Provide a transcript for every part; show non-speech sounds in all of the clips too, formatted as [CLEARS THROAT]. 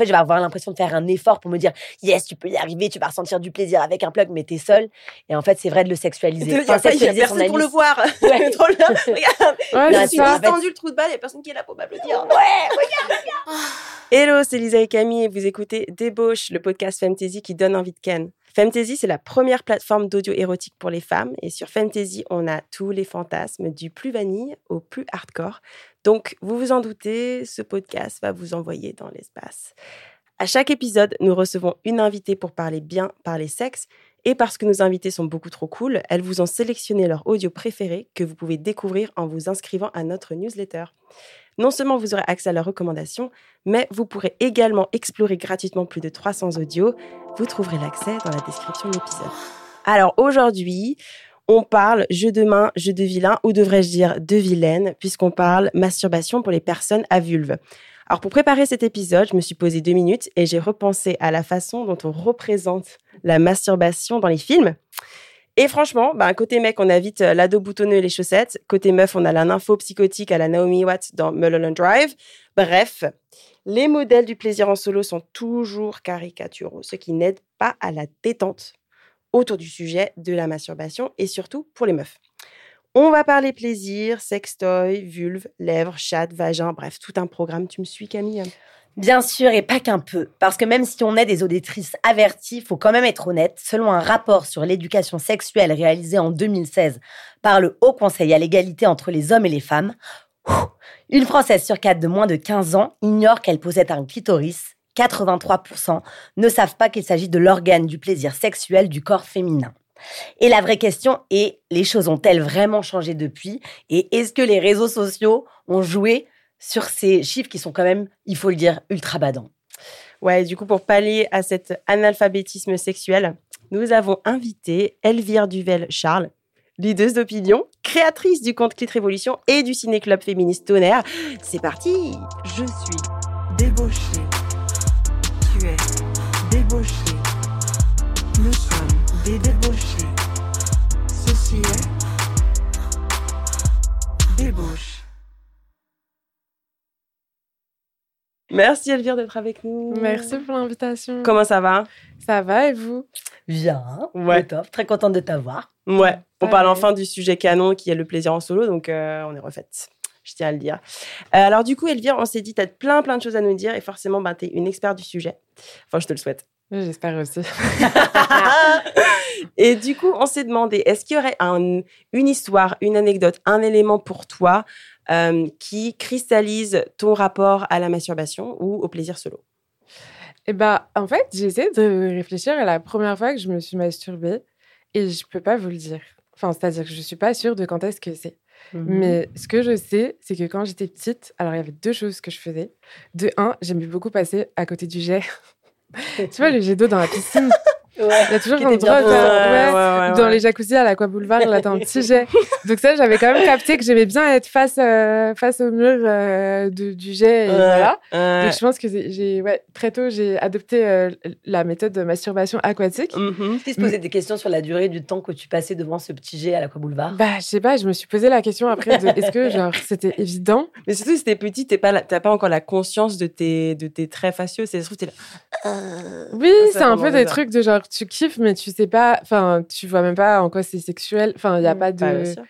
fait, je vais avoir l'impression de faire un effort pour me dire, yes, tu peux y arriver, tu vas ressentir du plaisir avec un plug, mais t'es seul. Et en fait, c'est vrai de le sexualiser. Il y a, pas- il y a personne pour le voir. [LAUGHS] Ouais. Trop. [LAUGHS] Regarde, Ouais, Non, je suis distendu le trou de balle, il y a personne qui est là pour m'applaudir. Hello, c'est Lisa et Camille et vous écoutez Débauche, le podcast Fantasy qui donne envie de ken. Fantasy, c'est la première plateforme d'audio érotique pour les femmes et sur Fantasy, on a tous les fantasmes du plus vanille au plus hardcore. Donc, vous vous en doutez, ce podcast va vous envoyer dans l'espace. À chaque épisode, nous recevons une invitée pour parler bien, parler sexe. Et parce que nos invités sont beaucoup trop cool, elles vous ont sélectionné leur audio préféré que vous pouvez découvrir en vous inscrivant à notre newsletter. Non seulement vous aurez accès à leurs recommandations, mais vous pourrez également explorer gratuitement plus de 300 audios. Vous trouverez l'accès dans la description de l'épisode. Alors aujourd'hui, on parle jeu de main, jeu de vilain, ou devrais-je dire de vilaine, puisqu'on parle masturbation pour les personnes à vulve. Alors pour préparer cet épisode, je me suis posé deux minutes et j'ai repensé à la façon dont on représente la masturbation dans les films. Et franchement, bah, côté mec, on a vite euh, l'ado boutonneux et les chaussettes. Côté meuf, on a la nympho psychotique à la Naomi Watts dans Mulholland Drive. Bref, les modèles du plaisir en solo sont toujours caricaturaux, ce qui n'aide pas à la détente autour du sujet de la masturbation et surtout pour les meufs. On va parler plaisir, sextoy, vulve, lèvres, chatte, vagin, bref, tout un programme. Tu me suis, Camille? Bien sûr, et pas qu'un peu. Parce que même si on est des auditrices averties, faut quand même être honnête. Selon un rapport sur l'éducation sexuelle réalisé en 2016 par le Haut Conseil à l'égalité entre les hommes et les femmes, une Française sur quatre de moins de 15 ans ignore qu'elle possède un clitoris. 83% ne savent pas qu'il s'agit de l'organe du plaisir sexuel du corps féminin. Et la vraie question est, les choses ont-elles vraiment changé depuis? Et est-ce que les réseaux sociaux ont joué sur ces chiffres qui sont quand même, il faut le dire, ultra badants. Ouais, du coup, pour pallier à cet analphabétisme sexuel, nous avons invité Elvire Duvel-Charles, leaduse d'opinion, créatrice du compte Clit Révolution et du ciné-club féministe Tonnerre. C'est parti Je suis débauché. Tu es débauché. Nous sommes des débauchés. Ceci est débauche. Merci Elvire d'être avec nous. Merci pour l'invitation. Comment ça va? Ça va et vous? Bien, Ouais. top, très contente de t'avoir. Ouais, on Ouais. parle enfin du sujet canon qui est le plaisir en solo, donc euh, on est refaite. Je tiens à le dire. Euh, alors du coup, Elvire, on s'est dit, tu as plein plein de choses à nous dire et forcément, ben, tu es une experte du sujet. Enfin, je te le souhaite. J'espère aussi. [LAUGHS] Et du coup, on s'est demandé, est-ce qu'il y aurait un- une histoire, une anecdote, un élément pour toi euh, qui cristallise ton rapport à la masturbation ou au plaisir solo Et bah, en fait, j'ai essayé de réfléchir à la première fois que je me suis masturbée et je peux pas vous le dire. Enfin, c'est-à-dire que je suis pas sûre de quand est-ce que c'est. Mhm. Mais ce que je sais, c'est que quand j'étais petite, alors il y avait deux choses que je faisais. De un, j'aimais beaucoup passer à côté du jet. [LAUGHS] tu vois, le jet d'eau dans la piscine. [LAUGHS] Ouais. Il y a toujours Qui un endroit, ouais, ouais, dans ouais. les jacuzzis à l'Aqua Boulevard, là, t'as un petit jet. [LAUGHS] Donc ça, j'avais quand même capté que j'aimais bien être face, euh, face au mur euh, de- du jet. Et Ouais, voilà. ouais. Donc je pense que j'ai, ouais, très tôt, j'ai adopté euh, la méthode de masturbation aquatique. Mhm. Tu se posais des questions sur la durée du temps que tu passais devant ce petit jet à l'Aqua Boulevard? Bah, je sais pas, je me suis posé la question après de est-ce que genre c'était évident? Mais surtout, si t'es petit, t'es pas, t'as pas encore la conscience de tes, de tes traits faciaux. C'est t'es là. Oui, Ça, c'est un peu des trucs de genre tu kiffes mais tu sais pas, enfin tu vois même pas en quoi c'est sexuel. Enfin, il y a pas Bah, de sûr.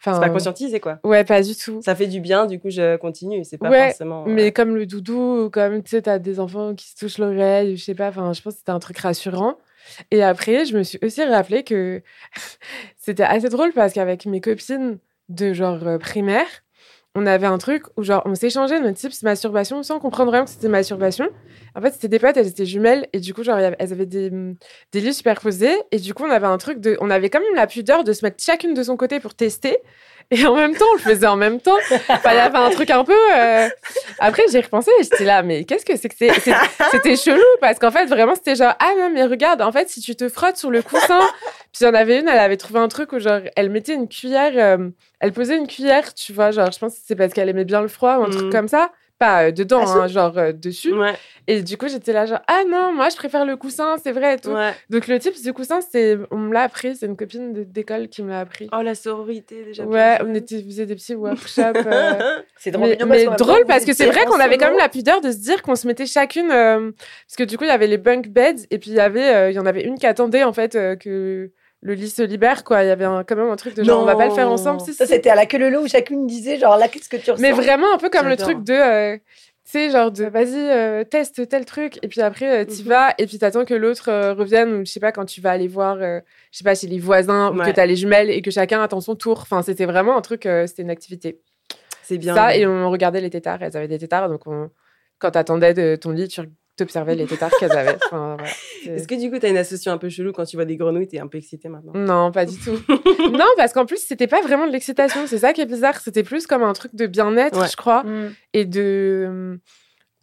enfin C'est pas conscientisé, quoi. Ouais, pas du tout. Ça fait du bien, du coup, je continue. C'est pas Ouais, forcément. Mais ouais. comme le doudou, ou comme tu sais, t'as des enfants qui se touchent l'oreille, je sais pas, enfin, je pense que c'était un truc rassurant. Et après, je me suis aussi rappelé que [LAUGHS] c'était assez drôle parce qu'avec mes copines de genre euh, primaire, on avait un truc où genre on s'échangeait notre tips masturbation sans comprendre vraiment que c'était masturbation. En fait, c'était des potes, elles étaient jumelles et du coup, genre, elles avaient des, hum, des lits superposés et du coup, on avait un truc de. On avait quand même la pudeur de se mettre chacune de son côté pour tester. Et en même temps, on le faisait en même temps. Enfin, il y avait un truc un peu. euh, Après, j'ai repensé j'étais là, mais qu'est-ce que c'est que c'est- C'était chelou parce qu'en fait, vraiment, c'était genre, ah non, mais regarde, en fait, si tu te frottes sur le coussin. Puis il y en avait une, elle avait trouvé un truc où, genre, elle mettait une cuillère, euh, elle posait une cuillère, tu vois, genre, je pense que c'est parce qu'elle aimait bien le froid ou un truc comme ça. pas euh, dedans, Ah, hein, genre euh, dessus. Ouais, Et du coup, j'étais là, genre, ah non, moi, je préfère le coussin, c'est vrai et tout. ouais. Donc, le type du coussin, c'est, on me l'a appris, c'est une copine d'école qui me l'a appris. Oh, la sororité, déjà. ouais, on était, faisait des petits workshops. [LAUGHS] C'est drôle mais drôle parce que c'est vrai qu'on avait quand même la pudeur de se dire qu'on se mettait chacune parce que du coup il y avait les bunk beds et puis il y avait il y en avait une qui attendait en fait que le lit se libère quoi il y avait un- quand même un truc de genre on va pas le faire Non. ensemble si, Ça, si. c'était à la queue leu où chacune disait, genre, là, qu'est-ce que tu ressens? Mais vraiment un peu comme le truc de euh, tu sais genre de vas-y euh, teste tel truc et puis après tu Mhm. vas et puis t'attends que l'autre euh, revienne ou je sais pas quand tu vas aller voir euh, je sais pas chez les voisins ou que t'as les jumelles et que chacun attend son tour enfin c'était vraiment un truc euh, c'était une activité C'est bien. ça et on regardait les tétards elles avaient des tétards donc on... quand t'attendais de ton lit tu t'observais les tétards qu'elles avaient [LAUGHS] Enfin, voilà. C'est- Est-ce que du coup, t'as une association un peu chelou quand tu vois des grenouilles, t'es un peu excité maintenant? Non pas du tout [LAUGHS] non parce qu'en plus c'était pas vraiment de l'excitation c'est ça qui est bizarre c'était plus comme un truc de bien-être Ouais. je crois Mm. et de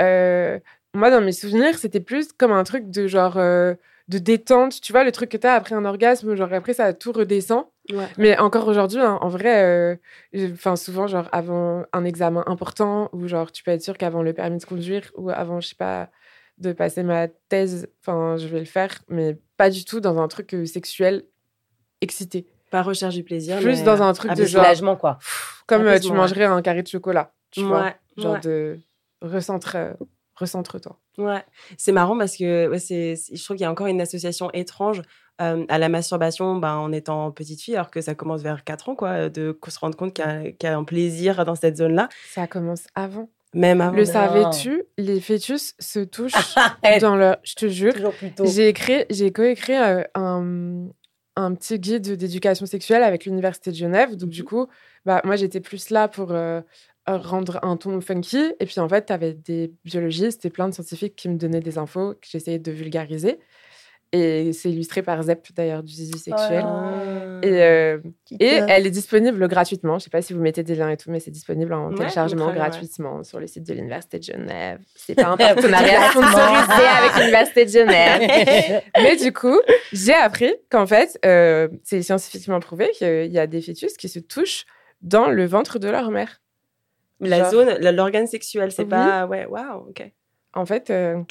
euh, moi dans mes souvenirs c'était plus comme un truc de genre euh, de détente tu vois le truc que t'as après un orgasme genre après ça tout redescend Ouais. mais encore aujourd'hui hein, en vrai euh, enfin souvent genre avant un examen important ou genre tu peux être sûr qu'avant le permis de conduire ou avant je sais pas de passer ma thèse enfin je vais le faire mais pas du tout dans un truc euh, sexuel excité Pas recherche du plaisir. plus mais, dans un truc de genre soulagement, quoi. comme euh, tu mangerais un carré de chocolat tu vois genre ouais. de recentre euh, recentre-toi Ouais, c'est marrant parce que ouais, c'est, je trouve qu'il y a encore une association étrange euh, à la masturbation ben, en étant petite fille, alors que ça commence vers 4 ans, quoi, de se rendre compte qu'il y a, qu'il y a un plaisir dans cette zone-là, ça commence avant même avant. le savais-tu? Les fœtus se touchent [LAUGHS] dans leur je te jure. J'ai écrit, j'ai coécrit euh, un, un petit guide d'éducation sexuelle avec l'université de Genève. Donc du coup, bah moi j'étais plus là pour euh, rendre un ton funky. Et puis en fait, t'avais des biologistes et plein de scientifiques qui me donnaient des infos que j'essayais de vulgariser. Et c'est illustré par Zep d'ailleurs du zizi sexuel. Oh. Et, euh, et elle est disponible gratuitement. Je sais pas si vous mettez des liens et tout, mais c'est disponible en Ouais, téléchargement ouais. gratuitement sur le site de l'Université de Genève. C'est pas un [LAUGHS] partenariat sponsorisé avec l'Université de Genève. [LAUGHS] mais du coup, j'ai appris qu'en fait, euh, c'est scientifiquement prouvé qu'il y a des fœtus qui se touchent dans le ventre de leur mère. La Genre- zone, l'organe sexuel, c'est Oui. pas. Ouais, waouh, ok. En fait, euh,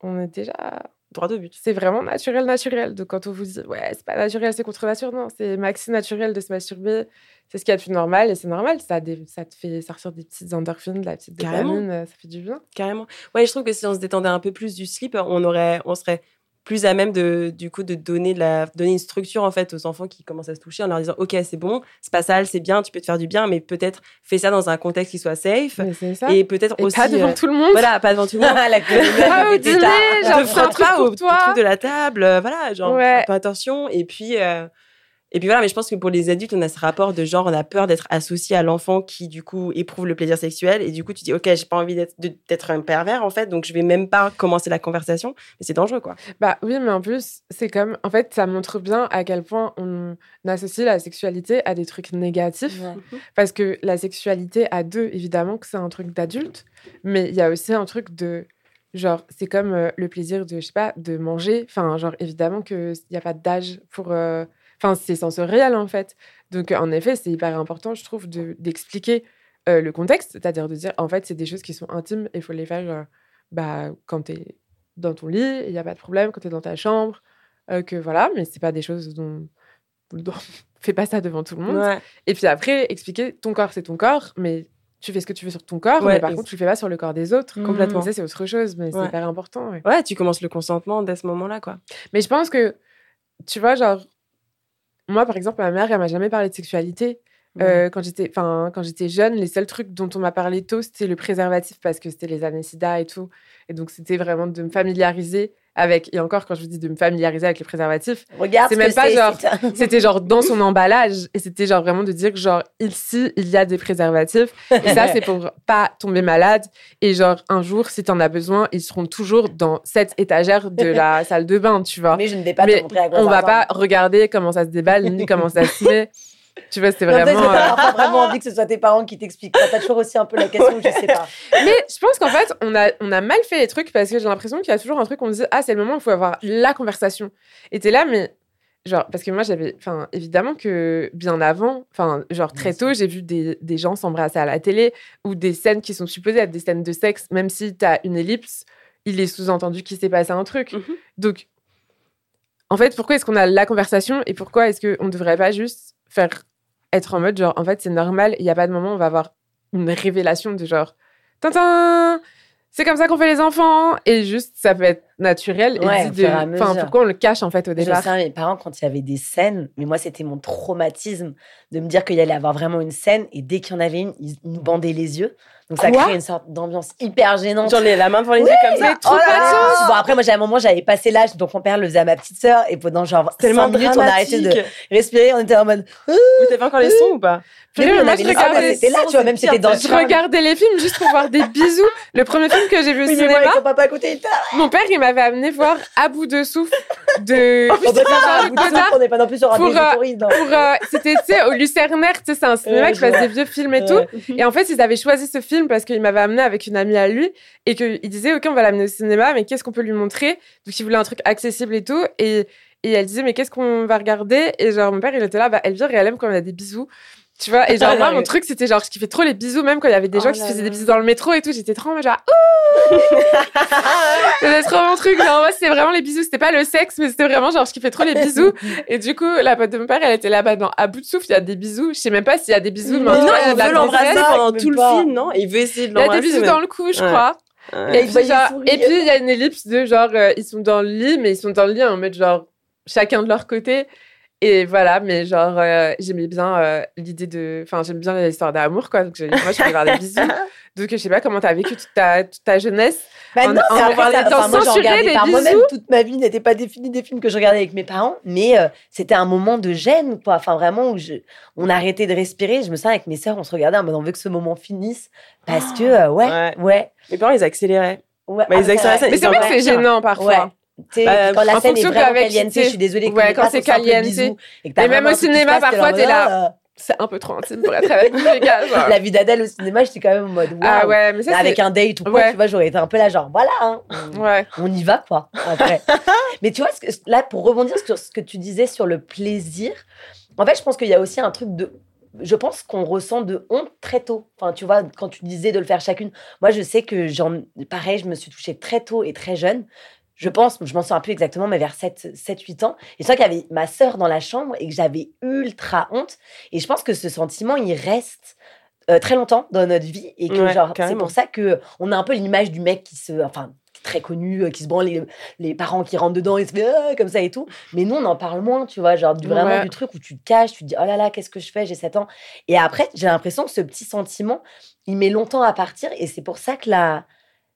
on est déjà Droit au but. c'est vraiment naturel, naturel. Donc, quand on vous dit, ouais, c'est pas naturel, c'est contre nature, non, c'est maxi naturel de se masturber. C'est ce qu'il y a de plus normal et c'est normal. Ça, des- ça te fait sortir des petites endorphines, de la petite Carrément. dopamine, euh, ça fait du bien. Carrément. Ouais, je trouve que si on se détendait un peu plus du slip, on aurait, on serait plus à même de, du coup, de donner de la, donner une structure en fait aux enfants qui commencent à se toucher en leur disant, ok, c'est bon, c'est pas sale, c'est bien, tu peux te faire du bien, mais peut-être fais ça dans un contexte qui soit safe ça. et peut-être aussi, pas devant euh, tout le monde. voilà, pas devant tout le monde. [LAUGHS] la [LAUGHS] queue Pas au dîner, genre, te frotte pas au, truc de la table, euh, voilà, genre Ouais. fais un peu attention. Et puis, euh, et puis voilà, mais je pense que pour les adultes, on a ce rapport de genre, on a peur d'être associé à l'enfant qui du coup éprouve le plaisir sexuel, et du coup tu dis, ok, j'ai pas envie d'être un pervers en fait, donc je vais même pas commencer la conversation, mais c'est dangereux quoi. Bah oui, mais en plus, c'est comme. En fait, ça montre bien à quel point on associe la sexualité à des trucs négatifs. Ouais. Parce que la sexualité à deux, évidemment que c'est un truc d'adulte, mais il y a aussi un truc de. Genre, c'est comme euh, le plaisir de, je sais pas, de manger. Enfin, genre, évidemment qu'il n'y a pas d'âge pour. euh, Enfin, c'est sensoriel, en fait. Donc, en effet, c'est hyper important, je trouve, de- d'expliquer euh, le contexte. C'est-à-dire de dire, en fait, c'est des choses qui sont intimes et il faut les faire euh, bah, quand tu es dans ton lit, il n'y a pas de problème, quand tu es dans ta chambre. euh, que voilà, mais c'est pas des choses dont. [LAUGHS] dont- Fais pas ça devant tout le monde. Ouais. Et puis après, expliquer ton corps, c'est ton corps, mais tu fais ce que tu veux sur ton corps, Ouais, mais par contre, tu le fais pas sur le corps des autres. Complètement. Ça, c'est autre chose, mais c'est hyper important. ouais. Ouais, tu commences le consentement dès ce moment-là quoi. Mais je pense que, tu vois, genre, moi, par exemple, ma mère, elle m'a jamais parlé de sexualité. Euh, quand j'étais enfin quand j'étais jeune les seuls trucs dont on m'a parlé tôt c'était le préservatif parce que c'était les années sida et tout et donc c'était vraiment de me familiariser avec et encore quand je vous dis de me familiariser avec les préservatifs Regarde, C'est ce même pas genre- [LAUGHS] c'était genre dans son emballage et c'était genre vraiment de dire que genre ici il y a des préservatifs et ça [LAUGHS] c'est pour pas tomber malade et genre un jour si t'en as besoin ils seront toujours dans cette étagère de la [LAUGHS] salle de bain tu vois. Mais je ne vais pas Mais te montrer à quoi on va pas regarder comment ça se déballe ni comment ça se met tu vois c'est Non, peut-être vraiment t'as euh, parfois vraiment envie que ce soit tes parents qui t'expliquent. T'as toujours aussi un peu la question, je sais pas. [LAUGHS] Mais je pense qu'en fait, on a, on a mal fait les trucs parce que j'ai l'impression qu'il y a toujours un truc où on dit Ah, c'est le moment où il faut avoir la conversation. Et t'es là, mais Genre, parce que moi, j'avais. Enfin, évidemment que bien avant, enfin, genre très tôt, j'ai vu des, des gens s'embrasser à la télé ou des scènes qui sont supposées être des scènes de sexe, même si tu as une ellipse, il est sous-entendu qu'il s'est passé un truc. Mhm. Donc, en fait, pourquoi est-ce qu'on a la conversation et pourquoi est-ce qu'on ne devrait pas juste faire être en mode genre, en fait, c'est normal, il n'y a pas de moment où on va avoir une révélation de genre, Tintin, c'est comme ça qu'on fait les enfants! Et juste ça peut être naturel et dit de- enfin pourquoi on le cache en fait au Je départ? sais, mes parents, quand il y avait des scènes, mais moi, c'était mon traumatisme de me dire qu'il y allait avoir vraiment une scène et dès qu'il y en avait une, ils nous bandaient les yeux. Donc ça crée une sorte d'ambiance hyper gênante. J'en ai la main devant les Oui, yeux comme ça? trop Oh là pas là. Bon, après, moi, j'ai un moment, j'avais passé l'âge, donc mon père le faisait à ma petite sœur et pendant genre Tellement 5 minutes, on a arrêté de respirer, on était en mode. Mais t'avais encore les sons ou pas? Mais là, oui, on moi, avait je les- regardais- c'était là, tu vois, même c'était dans je regardais les films juste pour voir des bisous. Le premier film que j'ai vu au Oui, mais moi, cinéma, avec ton papa à côté, il était là. mon père, il m'avait amené voir À bout de souffle de [LAUGHS] On pas on n'est pas non plus sur un Pour, euh, pour euh, c'était tu sais au Lucernaire tu sais c'est un cinéma Ouais, qui passe des vieux films et tout. Et en fait ils avaient choisi ce film parce qu'il m'avait amené avec une amie à lui et qu'il disait ok on va l'amener au cinéma mais qu'est-ce qu'on peut lui montrer? Donc il voulait un truc accessible et tout. Et et elle disait mais qu'est-ce qu'on va regarder? Et genre mon père il était là bah Elvire et elle aime quand y a des bisous tu vois et genre [LAUGHS] moi mon truc c'était genre je kiffais trop les bisous même quand il y avait des Oh gens qui se faisaient des bisous dans le métro et tout j'étais trop en mode genre Ouh [LAUGHS] c'était trop mon truc genre moi c'était vraiment les bisous c'était pas le sexe mais c'était vraiment genre je kiffais trop les bisous et du coup, la pote de mon père, elle était là-bas dans à bout de souffle, il y a des bisous. Je sais même pas s'il y a des bisous. Mais en Mais non, il veut l'embrasser pendant tout le pas. film, non? Il veut essayer de Il y a l'embrasser. des bisous mais- dans le cou, je Ouais. crois. Ouais. Et il puis, voyait genre- sourire. et puis, il y a une ellipse de genre, euh, ils sont dans le lit, mais ils sont dans le lit en mode genre, chacun de leur côté. Et voilà, mais genre, euh, j'aimais bien euh, l'idée de. Enfin, j'aime bien les histoires d'amour, quoi. Donc, j'ai- moi, je voulais voir des bisous. [LAUGHS] Donc, je sais pas comment t'as vécu toute ta, toute ta jeunesse. Bah En- non, en ça- enfin, moi, j'en regardais par moi-même. bisous. Toute ma vie n'était pas définie des films que je regardais avec mes parents, mais euh, c'était un moment de gêne, quoi. Enfin, vraiment, où je, on arrêtait de respirer. Je me sens avec mes sœurs, on se regardait en mode on veut que ce moment finisse. Parce que, euh, ouais, [GASPS] ouais. Ouais. Mes parents, ils accéléraient. ouais. Bah, ils Ah, Mais c'est vrai que c'est gênant parfois. Ouais. Bah, quand la scène est vraiment caliente, je suis désolée. que Ouais, quand c'est caliente. et Mais même au cinéma, parfois, t'es là. là. C'est un peu trop intime pour être avec les gars. [LAUGHS] genre. euh, La vie d'Adèle au cinéma, j'étais quand même en mode. Ah ouais, mais ça, avec un date ou quoi, Ouais. tu vois, j'aurais été un peu là, genre voilà, hein, on- Ouais. on y va quoi. Après. [LAUGHS] Mais tu vois, ce que- là, pour rebondir sur ce que tu disais sur le plaisir, en fait, je pense qu'il y a aussi un truc de. Je pense qu'on ressent de honte très tôt. Enfin, tu vois, quand tu disais de le faire chacune, moi, je sais que j'en. Pareil, je me suis touchée très tôt et très jeune. Je pense, je m'en souviens plus exactement, mais vers 7-8 ans. Et c'est vrai qu'il y avait ma sœur dans la chambre et que j'avais ultra honte. Et je pense que ce sentiment, il reste euh, très longtemps dans notre vie. Et que, Ouais, genre, c'est pour ça que on a un peu l'image du mec qui se. Enfin, très connu, euh, qui se branle les, les parents qui rentrent dedans et se fait Ah comme ça et tout. Mais nous, on en parle moins, tu vois, genre du, vraiment Ouais. du truc où tu te caches, tu te dis oh là là, qu'est-ce que je fais, j'ai 7 ans. Et après, j'ai l'impression que ce petit sentiment, il met longtemps à partir et c'est pour ça que la,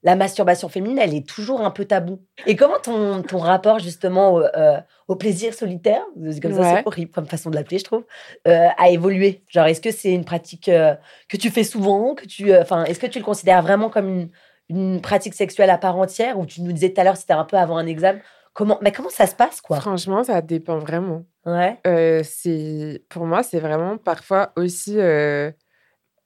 la masturbation féminine, elle est toujours un peu tabou. Et comment ton, ton rapport justement au, euh, au plaisir solitaire, comme ça, c'est horrible comme façon de l'appeler, je trouve, euh, a évolué? Genre, est-ce que c'est une pratique euh, que tu fais souvent, que tu, enfin, est-ce que tu le considères vraiment comme une, une pratique sexuelle à part entière, ou tu nous disais tout à l'heure, c'était un peu avant un examen. Comment, mais comment ça se passe, quoi? Franchement, ça dépend vraiment. Ouais. C'est pour moi, c'est vraiment parfois aussi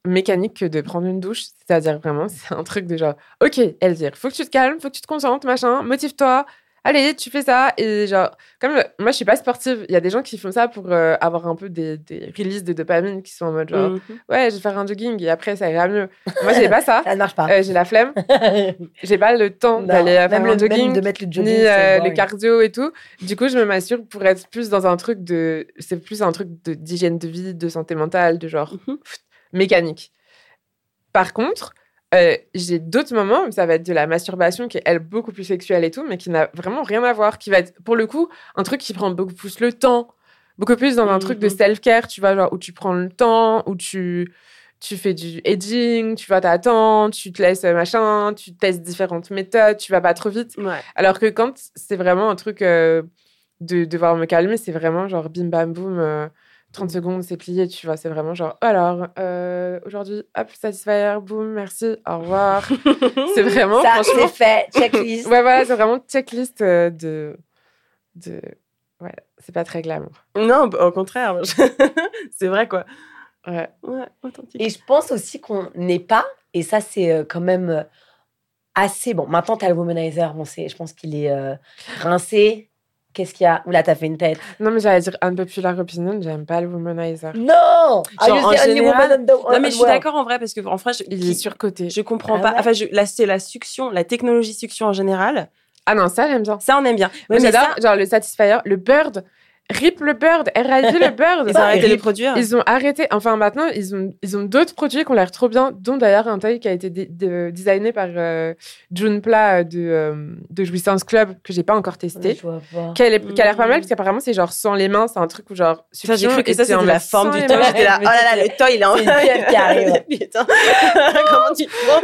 mécanique que de prendre une douche. C'est-à-dire vraiment, [LAUGHS] c'est un truc de genre, ok, Elvire, faut que tu te calmes, faut que tu te concentres, machin, motive-toi. Allez, tu fais ça. Et genre, comme euh, moi, je suis pas sportive, il y a des gens qui font ça pour euh, avoir un peu des, des releases de dopamine qui sont en mode genre, Mhm. ouais, je vais faire un jogging et après, ça ira mieux. Moi, j'ai pas ça. [LAUGHS] Ça ne marche pas. Euh, j'ai la flemme. [LAUGHS] J'ai pas le temps d'aller faire un le, jogging même de mettre le jogging, ni le cardio et tout. Du coup, je me m'assure pour être plus dans un truc de. C'est plus un truc de- d'hygiène de vie, de santé mentale, de genre pff, mécanique. Par contre, euh, j'ai d'autres moments où ça va être de la masturbation qui est, elle, beaucoup plus sexuelle et tout, mais qui n'a vraiment rien à voir. Qui va être, pour le coup, un truc qui prend beaucoup plus le temps, beaucoup plus dans un truc de Mhm. self-care, tu vois, genre où tu prends le temps, où tu. Tu fais du edging, tu vas t'attendre, tu te laisses euh, machin, tu testes différentes méthodes, tu vas pas trop vite. Ouais. Alors que quand c'est vraiment un truc euh, de devoir me calmer, c'est vraiment genre bim bam boum, euh, 30 secondes, c'est plié, tu vois. C'est vraiment genre, alors, euh, aujourd'hui, hop, satisfier, boum, merci, au revoir. [LAUGHS] c'est vraiment, Ça, franchement. c'est fait. Checklist. Ouais, voilà, c'est vraiment checklist euh, de. de... Ouais, c'est pas très glamour. Non, bah, au contraire. [LAUGHS] c'est vrai, quoi. Ouais. Ouais, authentique. Et je pense aussi qu'on n'est pas, et ça c'est euh, quand même assez bon. Maintenant, tu as le womanizer, bon, c'est- je pense qu'il est euh, rincé, Qu'est-ce qu'il y a? Oula, t'as fait une tête. Non, mais j'allais dire unpopular opinion, j'aime pas le womanizer. Non Genre, the only général- woman the- Non, mais je suis d'accord en vrai parce que en vrai, je, Il est surcoté. je comprends Ah pas. ouais? Enfin, je, là, c'est la succion, la technologie succion en général. Ah non, ça, j'aime bien. Ça, on aime bien. Ouais, mais j'adore, genre le Satisfyer, le Bird, RIP le Bird, RIP le Bird. ils ont arrêté de les produire. Ils ont arrêté. Enfin, maintenant, ils ont, ils ont d'autres produits qui ont l'air trop bien, dont d'ailleurs un taille qui a été de- designé par euh, June Pla de, euh, de Jouissance Club, que j'ai pas encore testé. Je vois pas. Qui a, l'air pas mal, Mm. parce qu'apparemment, c'est genre sans les mains, c'est un truc où genre. Ça, j'ai cru que ça, c'était la forme du toy. J'étais là, oh là là, le toy, il est en... c'est une [LAUGHS] pieuvre qui arrive. [LAUGHS] Putain. [LAUGHS] Comment tu te prends?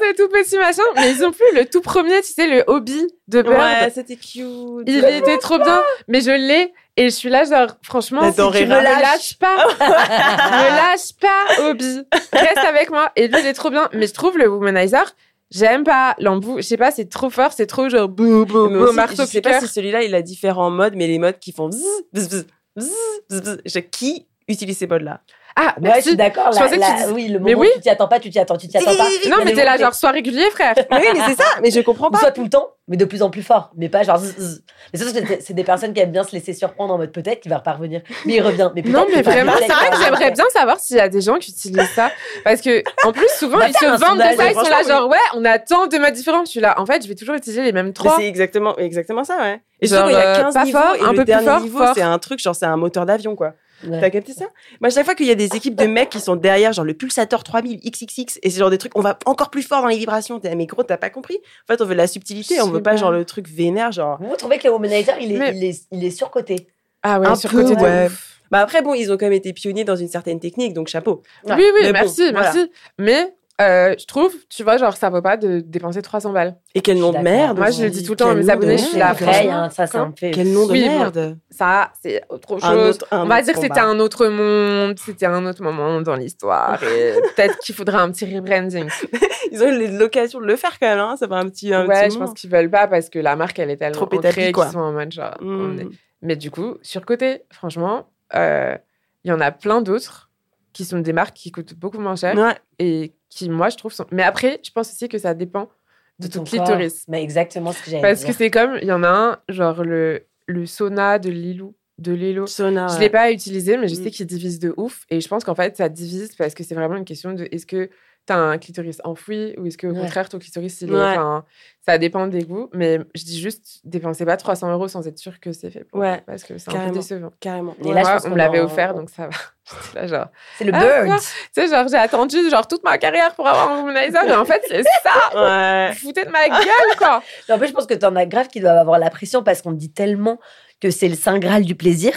C'est tout petit machin. Mais ils ont plus le tout premier, tu sais, le hobby de Bird. Ouais, c'était cute. Il était trop bien, mais je l'ai et je suis là genre franchement si tu me lâches pas, [LAUGHS] me lâche pas Obi, reste avec moi. Et lui il est trop bien, mais je trouve le womanizer j'aime pas. L'embout, je sais pas c'est trop fort, c'est trop genre bou bou Mais bou aussi, marteau je sais pas si celui-là, il a différents modes, mais les modes qui font bzz, bzz, bzz, bzz, bzz, bzz. Je- Qui utilise ces modes-là? Ah Ouais, je suis d'accord. Je là- pensais que tu dis- Oui, le Mais moment oui. où tu t'y attends pas, tu t'y attends, tu t'y attends pas. non mais t'es là genre sois régulier frère. [LAUGHS] Mais oui, mais c'est ça, mais je comprends pas. soit tout le temps, mais de plus en plus fort. Mais pas genre. zzz, zzz. Mais ça, c'est des personnes qui aiment bien se laisser surprendre en mode peut-être qu'il va pas revenir. Mais il revient. Mais Non mais vraiment c'est vrai que j'aimerais bien savoir s'il y a des gens qui utilisent ça parce que en plus souvent On va ils se vendent de ça ils sont là genre ouais on a tant de modes différents je suis là en fait je vais toujours utiliser les mêmes Mais trois. c'est exactement, exactement ça, ouais. Et Genre, il y a euh, 15 pas niveaux un peu plus fort. c'est un truc, genre, c'est un moteur d'avion, quoi. Ouais. T'as capté ça? Moi, à chaque fois qu'il y a des équipes de mecs qui sont derrière, genre le pulsateur 3000 XXX, et c'est genre des trucs, on va encore plus fort dans les vibrations. T'es, mais gros, t'as pas compris En fait, on veut de la subtilité, on veut pas genre le truc vénère, genre. Vous trouvez que le womanizer, il est, Mais- il est, il est surcoté Ah ouais Un sur peu, côté de ouais. Bah après, bon, ils ont quand même été pionniers dans une certaine technique, donc chapeau. Ouais. Oui, oui, Mais bon, merci, voilà. merci. Mais euh, je trouve, tu vois, genre, ça vaut pas de dépenser 300 balles. Et quel nom de merde Moi, je le dis tout le temps à mes abonnés, je suis là, C'est franchement, hein, ça, ça me fait. Quel nom de Oui, bon. merde Ça, c'est autre Un chose. autre- un On va dire que c'était un autre monde, c'était un autre moment dans l'histoire. et [LAUGHS] peut-être qu'il faudra un petit rebranding. [LAUGHS] Ils ont eu l'occasion de le faire quand même, hein. ça fait un petit, un ouais, petit je pense qu'ils veulent pas parce que la marque, elle est tellement Trop ancrée qu'ils sont en mode genre. Mm. est- Mais du coup, sur côté, franchement, euh, il y en a plein d'autres qui sont des marques qui coûtent beaucoup moins cher. Ouais. et qui, moi, je trouve. Sont... Mais après, je pense aussi que ça dépend de, ton ton clitoris. Mais exactement ce que j'avais Parce que c'est comme, il y en a un, genre le, le sauna de Lilou, de Lilo. Sona. Je ouais. l'ai pas utilisé, mais je Mm. sais qu'il divise de ouf. Et je pense qu'en fait, ça divise parce que c'est vraiment une question de est-ce que tu as un clitoris enfoui ou est-ce que au Ouais. contraire ton clitoris, il est. Ouais. Enfin, ça dépend des goûts. Mais je dis juste, dépensez pas 300 euros sans être sûr que c'est fait pour Ouais, Parce que c'est un peu décevant. Carrément. Et là, je on me qu'on l'avait en- offert, donc ça va. [LAUGHS] J'étais là, genre. C'est le Ah, bird. Tu sais, genre, j'ai attendu genre toute ma carrière pour avoir un womanizer, mais en fait, c'est ça! [LAUGHS] Ouais. Foutez de ma gueule, quoi! [LAUGHS] Mais en plus, je pense que t'en as grave qui doivent avoir la pression parce qu'on dit tellement que c'est le saint graal du plaisir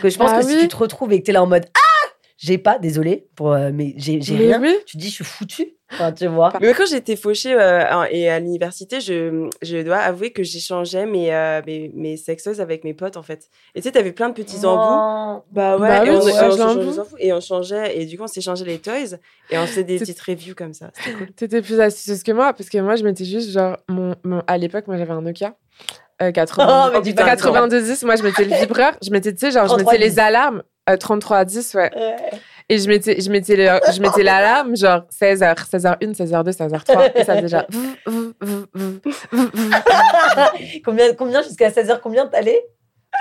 que je pense Bah que si tu te retrouves et que t'es là en mode Ah J'ai pas, désolé, pour, euh, mais j'ai rien. oui. Tu te dis, je suis foutu. Enfin, tu vois. Mais quand j'étais fauchée euh, et à l'université, je, je dois avouer que j'échangeais mes, euh, mes, mes sexeuses avec mes potes, en fait. Et tu sais, t'avais plein de petits embouts. Non. Bah ouais, Bah et, oui, on, et on embouts, et on changeait, et du coup, on s'échangeait les toys, et on faisait des petites reviews comme ça. C'était cool. T'étais plus astucieuse que moi, parce que moi, je mettais juste, genre, mon, mon- à l'époque, moi, j'avais un Nokia. Euh, 80, Oh, mais dis pas 9210, moi, je mettais le [LAUGHS] vibreur. Je mettais, tu sais, genre, je 3310. mettais les alarmes. Euh, 3310, ouais. Ouais. Et je mettais, je mettais, le- je mettais l'alarme, genre, 16h, 16h1, 16h2, 16h3. Et ça faisait genre. [LAUGHS] combien, combien jusqu'à 16h Combien t'allais?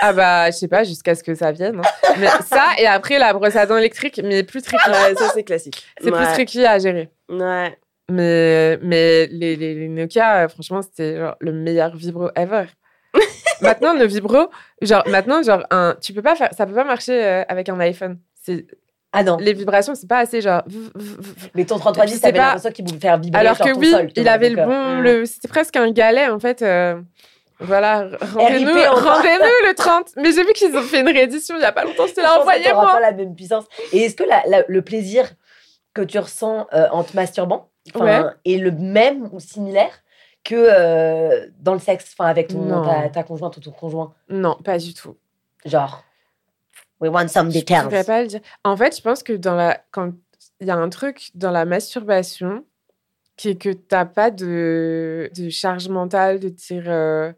Ah bah, je sais pas, jusqu'à ce que ça vienne. hein. Mais ça, et après, la brosse à dents électrique, mais plus tricky. Ouais, ça, c'est classique. C'est plus tricky à gérer. Ouais. Mais, mais les, les, les Nokia, euh, franchement, c'était le meilleur vibro ever. Maintenant, le vibro, genre, maintenant, genre, un, tu peux pas faire, ça peut pas marcher euh, avec un iPhone. C'est, Ah non. les vibrations, c'est pas assez genre. Mais ton Et 3310, puis, t'avais c'est pas- l'impression qu'il voulait faire vibrer Alors que oui, sol, il avait le euh, bon, mm. le, c'était presque un galet, en fait. euh, voilà, rendez-nous, rendez-nous le 30. Mais j'ai vu qu'ils ont fait une réédition il y a pas longtemps, c'était je là, pense que t'auras envoyez-moi. pas la même puissance. Et est-ce que la- la- le plaisir que tu ressens euh, en te masturbant enfin, est le même ou similaire? Que euh, dans le sexe, enfin avec ton, ta, ta conjointe ou ton conjoint Non, pas du tout. Genre, we want some Je details. pourrais pas le dire. En fait, je pense que dans la quand il y a un truc dans la masturbation qui est que t'as pas de, de charge mentale de dire euh,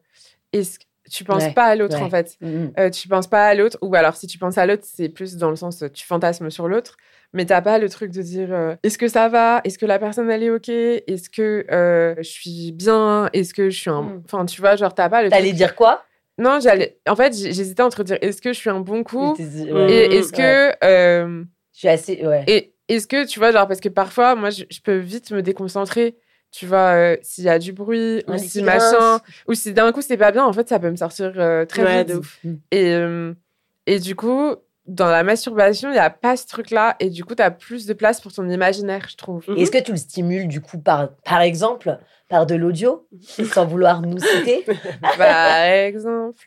est-ce tu penses Ouais, pas à l'autre ouais. en fait. Mhm. Euh, tu penses pas à l'autre ou alors si tu penses à l'autre, c'est plus dans le sens tu fantasmes sur l'autre, mais t'as pas le truc de dire euh, est-ce que ça va, est-ce que la personne elle est ok, est-ce que euh, je suis bien, est-ce que je suis un, Mm. enfin tu vois genre t'as pas le T'allais dire quoi? Non, j'allais. En fait, j'hésitais entre dire est-ce que je suis un bon coup? Mm. ouais. et Mm, est-ce que. euh, Je suis assez. Ouais. et est-ce que, tu vois, genre, parce que parfois, moi, je, je peux vite me déconcentrer. Tu vois, euh, s'il y a du bruit, ou si machin, ou si d'un coup c'est pas bien, en fait, ça peut me sortir euh, très Ouais, vite. de ouf. Et, euh, et du coup, dans la masturbation, il n'y a pas ce truc-là. Et du coup, tu as plus de place pour ton imaginaire, je trouve. Est-ce que tu le stimules du coup par, par exemple, par de l'audio, [LAUGHS] sans vouloir nous citer? Par exemple.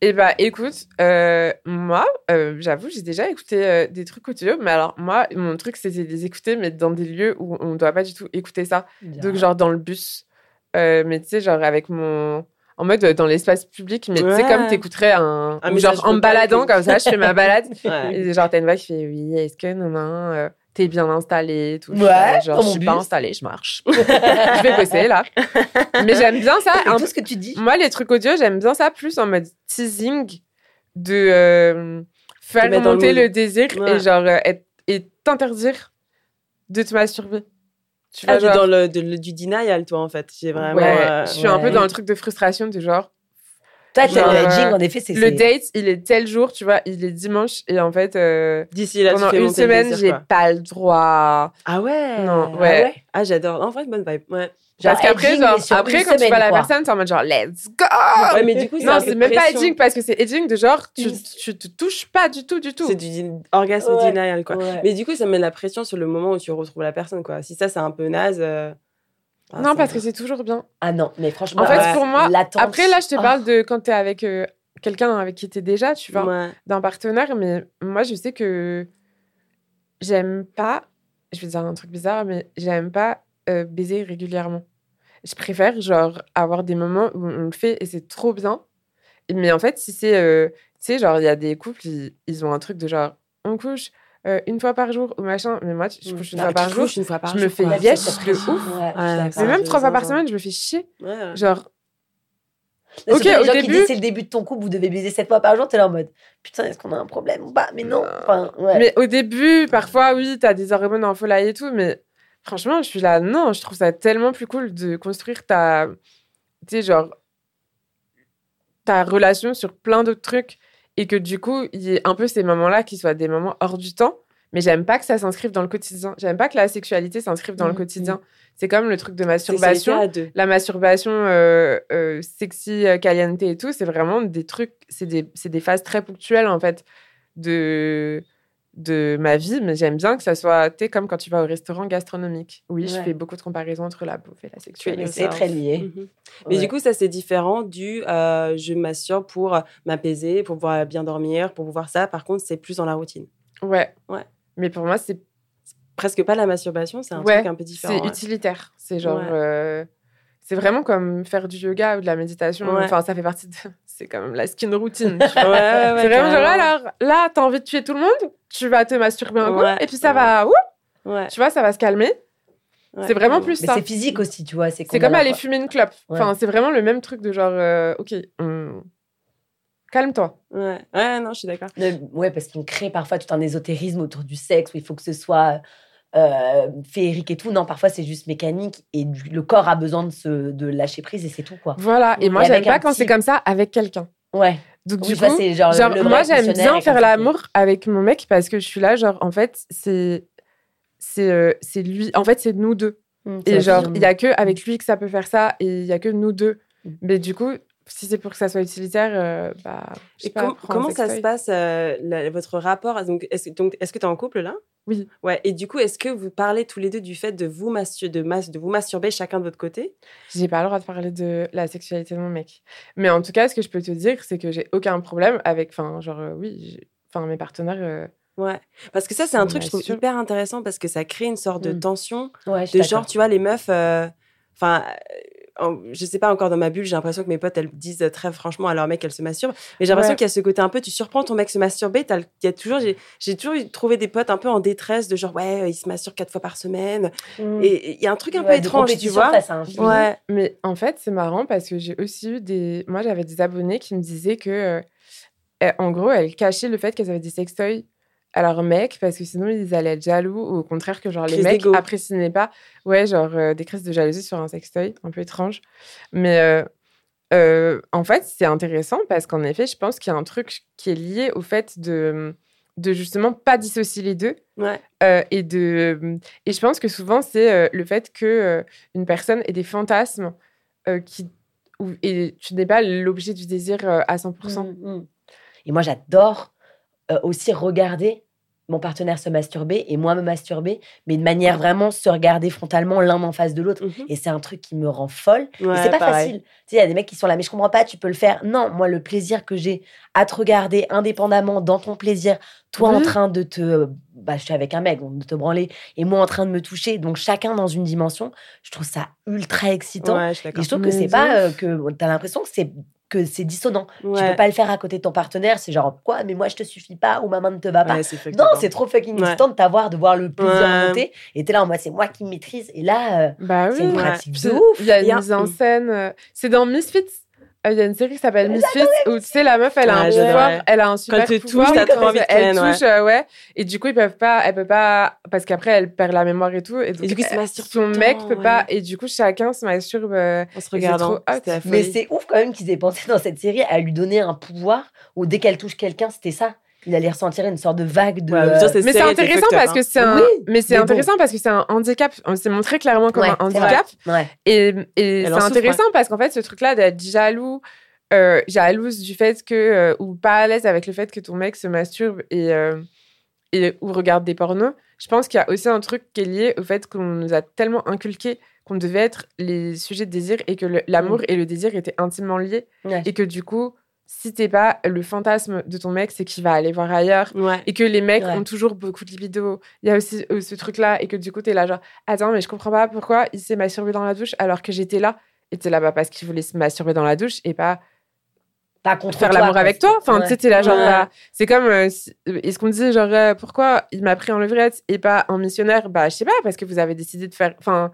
Et bah, écoute, euh, moi, euh, j'avoue, j'ai déjà écouté euh, des trucs audio. Mais alors, moi, mon truc, c'était de les écouter, mais dans des lieux où on ne doit pas du tout écouter ça. Donc, genre dans le bus. Mais tu sais, genre avec mon. En mode euh, dans l'espace public, mais tu sais, Ouais. comme t'écouterais un. Genre en me baladant comme ça, je fais ma balade. [LAUGHS] Ouais. Et genre, t'as une voix qui fait Oui, est-ce que non, non, euh, t'es bien installé tout. Je Ouais, genre, je suis pas installée, je marche. [LAUGHS] je vais bosser là. Mais j'aime bien ça. Un tout ce que tu dis. moi, les trucs audio, j'aime bien ça plus en mode teasing de euh, faire le monter le, désir Ouais. et genre euh, être- et t'interdire de te masturber. Tu Ah, vois, t'es genre, dans le, de- le- du denial, toi, en fait. J'ai vraiment. ouais, euh, je suis un peu ouais. dans le truc de frustration de genre Toi, t'as genre, le euh, hedging, en effet, c'est. le date, il est tel jour, tu vois, il est dimanche et en fait euh, D'ici là, tu pendant fais une semaine, j'ai pas le droit. Ah ouais? Non, Ah ouais? Ah, j'adore. En vrai, bonne vibe. Ouais. Genre Parce qu'après, genre, après quand tu vois la quoi. personne, c'est en mode genre let's go. Ouais, mais du coup, non, c'est même pas edging parce que c'est edging de genre tu, tu te touches pas du tout, du tout. C'est du orgasme Ouais. denial, quoi. Ouais. Mais du coup, ça met la pression sur le moment où tu retrouves la personne, quoi. Si ça, c'est un peu naze. euh, ah, non, parce que c'est toujours bien. Ah non, mais franchement. En fait, ouais. pour moi, après là, je te Oh. parle de quand tu es avec euh, quelqu'un avec qui tu es déjà, tu vois, d'un partenaire, mais moi, je sais que j'aime pas, je vais dire un truc bizarre, mais j'aime pas euh, baiser régulièrement. Je préfère, genre, avoir des moments où on le fait et c'est trop bien. Mais en fait, si c'est, euh, tu sais, genre, il y a des couples, ils, ils ont un truc de genre, on couche euh, une fois par jour ou machin, mais moi, je couche une Ah, fois par jour. couches une fois par je me jour, fais. Ouais, de précis. ouf. Ouais, Ouais, Mais même trois fois par semaine, je me fais chier. Ouais, ouais. Genre, Mais Ok, au les gens qui début- disent c'est le début de ton couple, vous devez baiser sept fois par jour, t'es là en mode putain, est-ce qu'on a un problème ou pas? Mais non. Enfin, ouais. Mais au début, parfois, oui, t'as des hormones en folie et tout, mais franchement, je suis là, non, je trouve ça tellement plus cool de construire ta, tu sais, genre, ta relation sur plein d'autres trucs et que du coup, il y ait un peu ces moments-là qui soient des moments hors du temps. Mais j'aime pas que ça s'inscrive dans le quotidien. J'aime pas que la sexualité s'inscrive dans le Mhm. quotidien. C'est comme le truc de masturbation la masturbation euh, euh, sexy, euh, caliente et tout, c'est vraiment des trucs, c'est des, c'est des phases très ponctuelles en fait de, de ma vie, mais j'aime bien que ça soit, tu comme quand tu vas au restaurant gastronomique. Oui, je fais beaucoup de comparaisons entre la bouffe et la sexualité. c'est très lié. Mhm. Mais Ouais. du coup, ça, c'est différent du euh, je m'assure pour m'apaiser, pour pouvoir bien dormir, pour pouvoir ça. Par contre, c'est plus dans la routine. Ouais. Ouais. Mais pour moi, c'est Presque pas la masturbation, c'est un Ouais, truc un peu différent. c'est ouais. utilitaire. C'est genre. Ouais. euh, c'est vraiment comme faire du yoga ou de la méditation. Ouais. Enfin, ça fait partie de. C'est quand même la skin routine. tu vois. [LAUGHS] ouais, ouais, c'est vraiment genre, alors là, t'as envie de tuer tout le monde, tu vas te masturber un coup, Ouais, et puis ça ouais. va. ouh, Ouais, tu vois, ça va se calmer. ouais. c'est vraiment plus Mais ça. c'est physique aussi, tu vois. C'est comme aller fumer une clope. Ouais. Enfin, c'est vraiment le même truc de genre, euh, ok, on- calme-toi. Ouais. ouais, non, je suis d'accord. Ouais, parce qu'on crée parfois tout un ésotérisme autour du sexe où il faut que ce soit euh, féerique et tout. Non, parfois c'est juste mécanique et du- le corps a besoin de, se, de lâcher prise et c'est tout, quoi. Voilà. Et moi, j'aime pas quand c'est comme ça avec quelqu'un. Ouais. Donc, Oui, du coup, c'est genre, genre, le moi, j'aime bien faire l'amour avec mon mec parce que je suis là, genre, en fait, c'est. C'est euh, c'est lui. En fait, c'est nous deux. Mmh, Et genre, il y a que avec lui que ça peut faire ça et il y a que nous deux. Mm. Mais du coup, si c'est pour que ça soit utilitaire, euh, bah. je sais Et pas, com- comment ça se passe, euh, la- votre rapport? Donc, Est-ce donc, est-ce que tu es en couple là? Oui. Ouais. Et du coup, est-ce que vous parlez tous les deux du fait de vous, mastur- de mas- de vous masturber chacun de votre côté? J'ai pas le droit de parler de la sexualité de mon mec. Mais en tout cas, ce que je peux te dire, c'est que j'ai aucun problème avec. Enfin, genre, euh, oui, enfin, mes partenaires. euh, Ouais. Parce que ça, c'est un truc que je trouve hyper intéressant parce que ça crée une sorte de Mm. tension. Ouais, De genre, tu vois, les meufs. euh, Enfin. euh, en- je sais pas encore dans ma bulle, j'ai l'impression que mes potes elles disent très franchement à leur mec qu'elles se masturbent. Mais j'ai l'impression Ouais. qu'il y a ce côté un peu, tu surprends ton mec se masturber. y a toujours, j'ai, j'ai toujours trouvé des potes un peu en détresse de genre ouais, euh, il se masturbe quatre fois par semaine. Mmh. Et il y a un truc un peu Ouais, étrange, tu vois. Ouais. Mais en fait, c'est marrant parce que j'ai aussi eu des. Moi, j'avais des abonnés qui me disaient que, euh, euh, en gros, elles cachaient le fait qu'elles avaient des sextoys à leur mec parce que sinon ils allaient être jaloux ou au contraire que genre les Crise mecs d'ego. appréciaient pas. Ouais, genre euh, des crises de jalousie sur un sextoy, un peu étrange. Mais euh, euh, en fait, c'est intéressant parce qu'en effet, je pense qu'il y a un truc qui est lié au fait de, de justement pas dissocier les deux. Ouais. Euh, et, de, et je pense que souvent, c'est euh, le fait que euh, une personne ait des fantasmes qui, où- et tu n'es pas l'objet du désir à 100%. Mm, mm. Et moi, j'adore aussi regarder mon partenaire se masturber et moi me masturber, mais de manière vraiment se regarder frontalement l'un en face de l'autre. Mhm. Et c'est un truc qui me rend folle. Et c'est pas pareil. facile. Tu sais, il y a des mecs qui sont là, mais je comprends pas, tu peux le faire. Non, moi, le plaisir que j'ai à te regarder indépendamment dans ton plaisir, toi en Oui. train de te. Bah, je suis avec un mec, donc de te branler, et moi en train de me toucher. Donc chacun dans une dimension, je trouve ça ultra excitant. Ouais, je Et je trouve que c'est pas euh, que t'as l'impression que c'est que c'est dissonant. Tu peux pas le faire à côté de ton partenaire. C'est genre quoi Mais moi je te suffis pas ou ma main ne te va pas. Ouais, non, c'est trop fucking Ouais. excitant de t'avoir, de voir le plaisir monter. Et t'es là en mode c'est moi qui me maîtrise. Et là, euh, Bah c'est une pratique de ouf. Il y a Il y a une mise en scène. euh, c'est dans Misfits. Euh, Il y a une série qui s'appelle Misfits où tu sais la meuf elle a Ouais, un pouvoir, elle a un super elle pouvoir, quand trop envie de elle ouais. touche, euh, ouais. Et du coup ils peuvent pas, elle peut pas parce qu'après elle perd la mémoire et tout. Et, donc, du coup, ils se elle- masturbent son tout le mec temps, peut ouais. pas. Et du coup chacun se masturbe. euh, En se regardant. Mais c'est ouf quand même qu'ils aient pensé dans cette série à lui donner un pouvoir où dès qu'elle touche quelqu'un, c'était ça. Il allait ressentir une sorte de vague de. Ouais, euh, mais ça, c'est Mais intéressant up, parce hein. que c'est un. Oui, mais c'est bon. intéressant parce que c'est un handicap. C'est montré clairement comme Ouais, un handicap. Ouais. Et, c'est souffre, intéressant parce qu'en fait, ce truc-là d'être jaloux, euh, jalouse du fait que, euh, ou pas à l'aise avec le fait que ton mec se masturbe et, euh, et ou regarde des pornos, je pense qu'il y a aussi un truc qui est lié au fait qu'on nous a tellement inculqué qu'on devait être les sujets de désir et que l'amour et le désir étaient intimement liés Ouais. et que du coup, si t'es pas le fantasme de ton mec, c'est qu'il va aller voir ailleurs Ouais. et que les mecs Ouais. ont toujours beaucoup de libido. Il y a aussi euh, ce truc-là et que du coup, t'es là genre, attends, mais je comprends pas pourquoi il s'est masturbé dans la douche alors que j'étais là. Et t'es là, bah, parce qu'il voulait se masturber dans la douche et pas Pas contre faire l'amour avec toi. Enfin, Ouais. tu sais, t'es là, genre, bah, c'est comme, euh, si- euh, est-ce qu'on dit, genre, euh, pourquoi il m'a pris en levrette et pas en missionnaire? Bah, je sais pas, parce que vous avez décidé de faire. Enfin,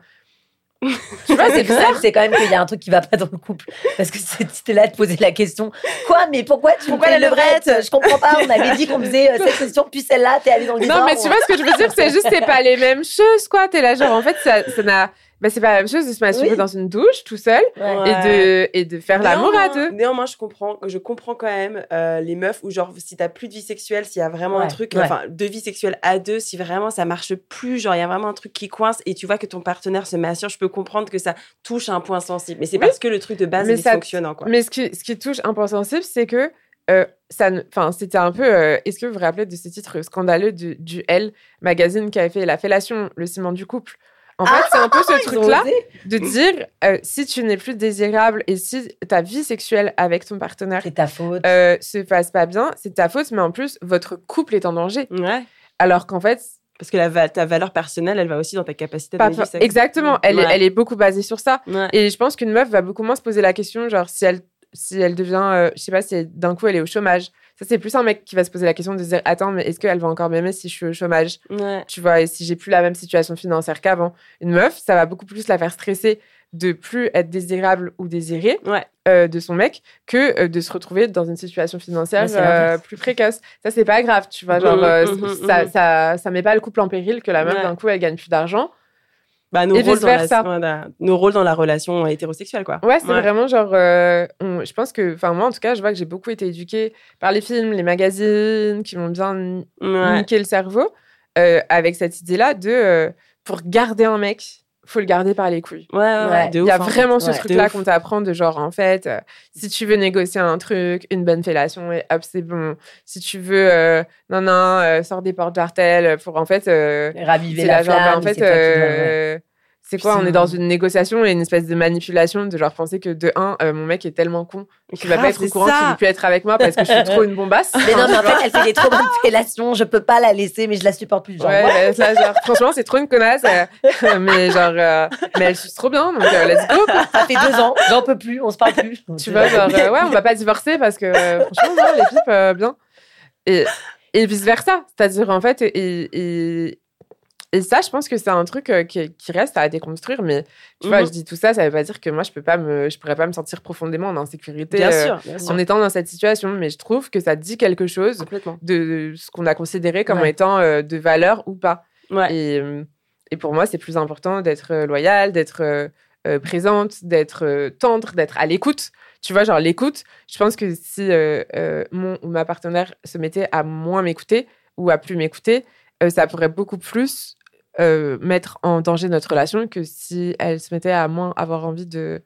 Tu vois, c'est bizarre, c'est quand même qu'il y a un truc qui va pas dans le couple. Parce que t'es là te poser la question. Quoi Mais pourquoi tu Pourquoi la levrette Je comprends pas. On avait dit qu'on faisait euh, cette question, puis celle-là, t'es allé dans le Non, mais tu vois ce que je veux dire, c'est juste, c'est pas les mêmes choses, quoi. T'es là, genre, en fait, ça, ça n'a. Bah, c'est pas la même chose de se masturber Oui. dans une douche tout seul Ouais. Et, de, et de faire l'amour à deux. Néanmoins, je comprends, je comprends quand même euh, les meufs où, genre, si t'as plus de vie sexuelle, s'il y a vraiment un truc, ouais. enfin, de vie sexuelle à deux, si vraiment ça marche plus, genre, il y a vraiment un truc qui coince et tu vois que ton partenaire se massure, je peux comprendre que ça touche un point sensible. Mais c'est Oui. parce que le truc de base Mais est ça- dysfonctionnant, quoi. Mais ce qui, ce qui touche un point sensible, c'est que euh, ça, enfin, c'était un peu. euh, Est-ce que vous vous rappelez de ce titre scandaleux du, du Elle magazine qui avait fait la fellation, le ciment du couple En fait, c'est un peu ce ont truc-là de dire euh, si tu n'es plus désirable et si ta vie sexuelle avec ton partenaire C'est ta faute. euh, se passe pas bien, c'est ta faute, mais en plus, votre couple est en danger. Ouais. Alors qu'en fait, Parce que la, va- ta valeur personnelle, elle va aussi dans ta capacité pas- de vivre exactement, elle, est, elle est beaucoup basée sur ça. Ouais. Et je pense qu'une meuf va beaucoup moins se poser la question, genre, si elle, si elle devient, euh, je sais pas, si d'un coup elle est au chômage. Ça, c'est plus un mec qui va se poser la question de se dire, attends, mais est-ce qu'elle va encore m'aimer si je suis au chômage? Ouais. Tu vois, et si j'ai plus la même situation financière qu'avant. Une meuf, ça va beaucoup plus la faire stresser de plus être désirable ou désirée Ouais. euh, de son mec que euh, de se retrouver dans une situation financière euh, plus précoce. Ça, c'est pas grave, tu vois. Genre, Mhm, euh, mhm, ça, mhm. ça, ça met pas le couple en péril que la meuf, Ouais. d'un coup, elle gagne plus d'argent. Bah, nos, Et rôles dans la, vice-versa. voilà, nos rôles dans la relation hétérosexuelle, quoi. Ouais, c'est vraiment genre. euh, on- je pense que. Enfin, moi, en tout cas, je vois que j'ai beaucoup été éduquée par les films, les magazines, qui m'ont bien Ouais. niqué le cerveau, euh, avec cette idée-là de. euh, pour garder un mec, faut le garder par les couilles. Ouais, ouais, Il y a hein. vraiment ce Ouais. Truc-là qu'on t'apprend de genre, en fait, euh, si tu veux négocier un truc, une bonne fellation, et hop, c'est bon. Si tu veux, euh, non, non, euh, sors des portes jartelles pour, en fait, euh, Raviver c'est la la genre, flamme. bah, en fait, c'est quoi On est dans une négociation et une espèce de manipulation de genre penser que de un, euh, mon mec est tellement con qu'il va pas être au courant qu'il veut plus être avec moi parce que je suis [LAUGHS] trop une bombasse. Mais non, mais en fait, elle fait des trop bonnes fellations. Je peux pas la laisser, mais je la supporte plus. Genre, ouais, ouais. bah, genre, franchement, c'est trop une connasse, euh, [LAUGHS] mais genre, euh, mais elle suce trop bien, donc let's go. quoi. ça fait deux ans, j'en peux plus, on se parle plus. [LAUGHS] Tu vois, genre, ouais, on va pas divorcer parce que franchement, non, les pipes, bien. Et, et vice versa, c'est-à-dire en fait, et, et, et ça, je pense que c'est un truc euh, qui, qui reste à déconstruire, mais tu vois, Mhm. je dis tout ça, ça veut pas dire que moi, je peux pas me, je pourrais pas me sentir profondément en insécurité Bien euh, sûr, bien sûr. en étant dans cette situation, mais je trouve que ça dit quelque chose de ce qu'on a considéré comme Ouais. étant euh, de valeur ou pas. Ouais. Et, et pour moi, c'est plus important d'être loyale, d'être présente, d'être tendre, d'être à l'écoute. Tu vois, genre l'écoute, je pense que si euh, euh, mon ou ma partenaire se mettait à moins m'écouter ou à plus m'écouter, euh, ça pourrait beaucoup plus euh, mettre en danger notre relation que si elle se mettait à moins avoir envie de,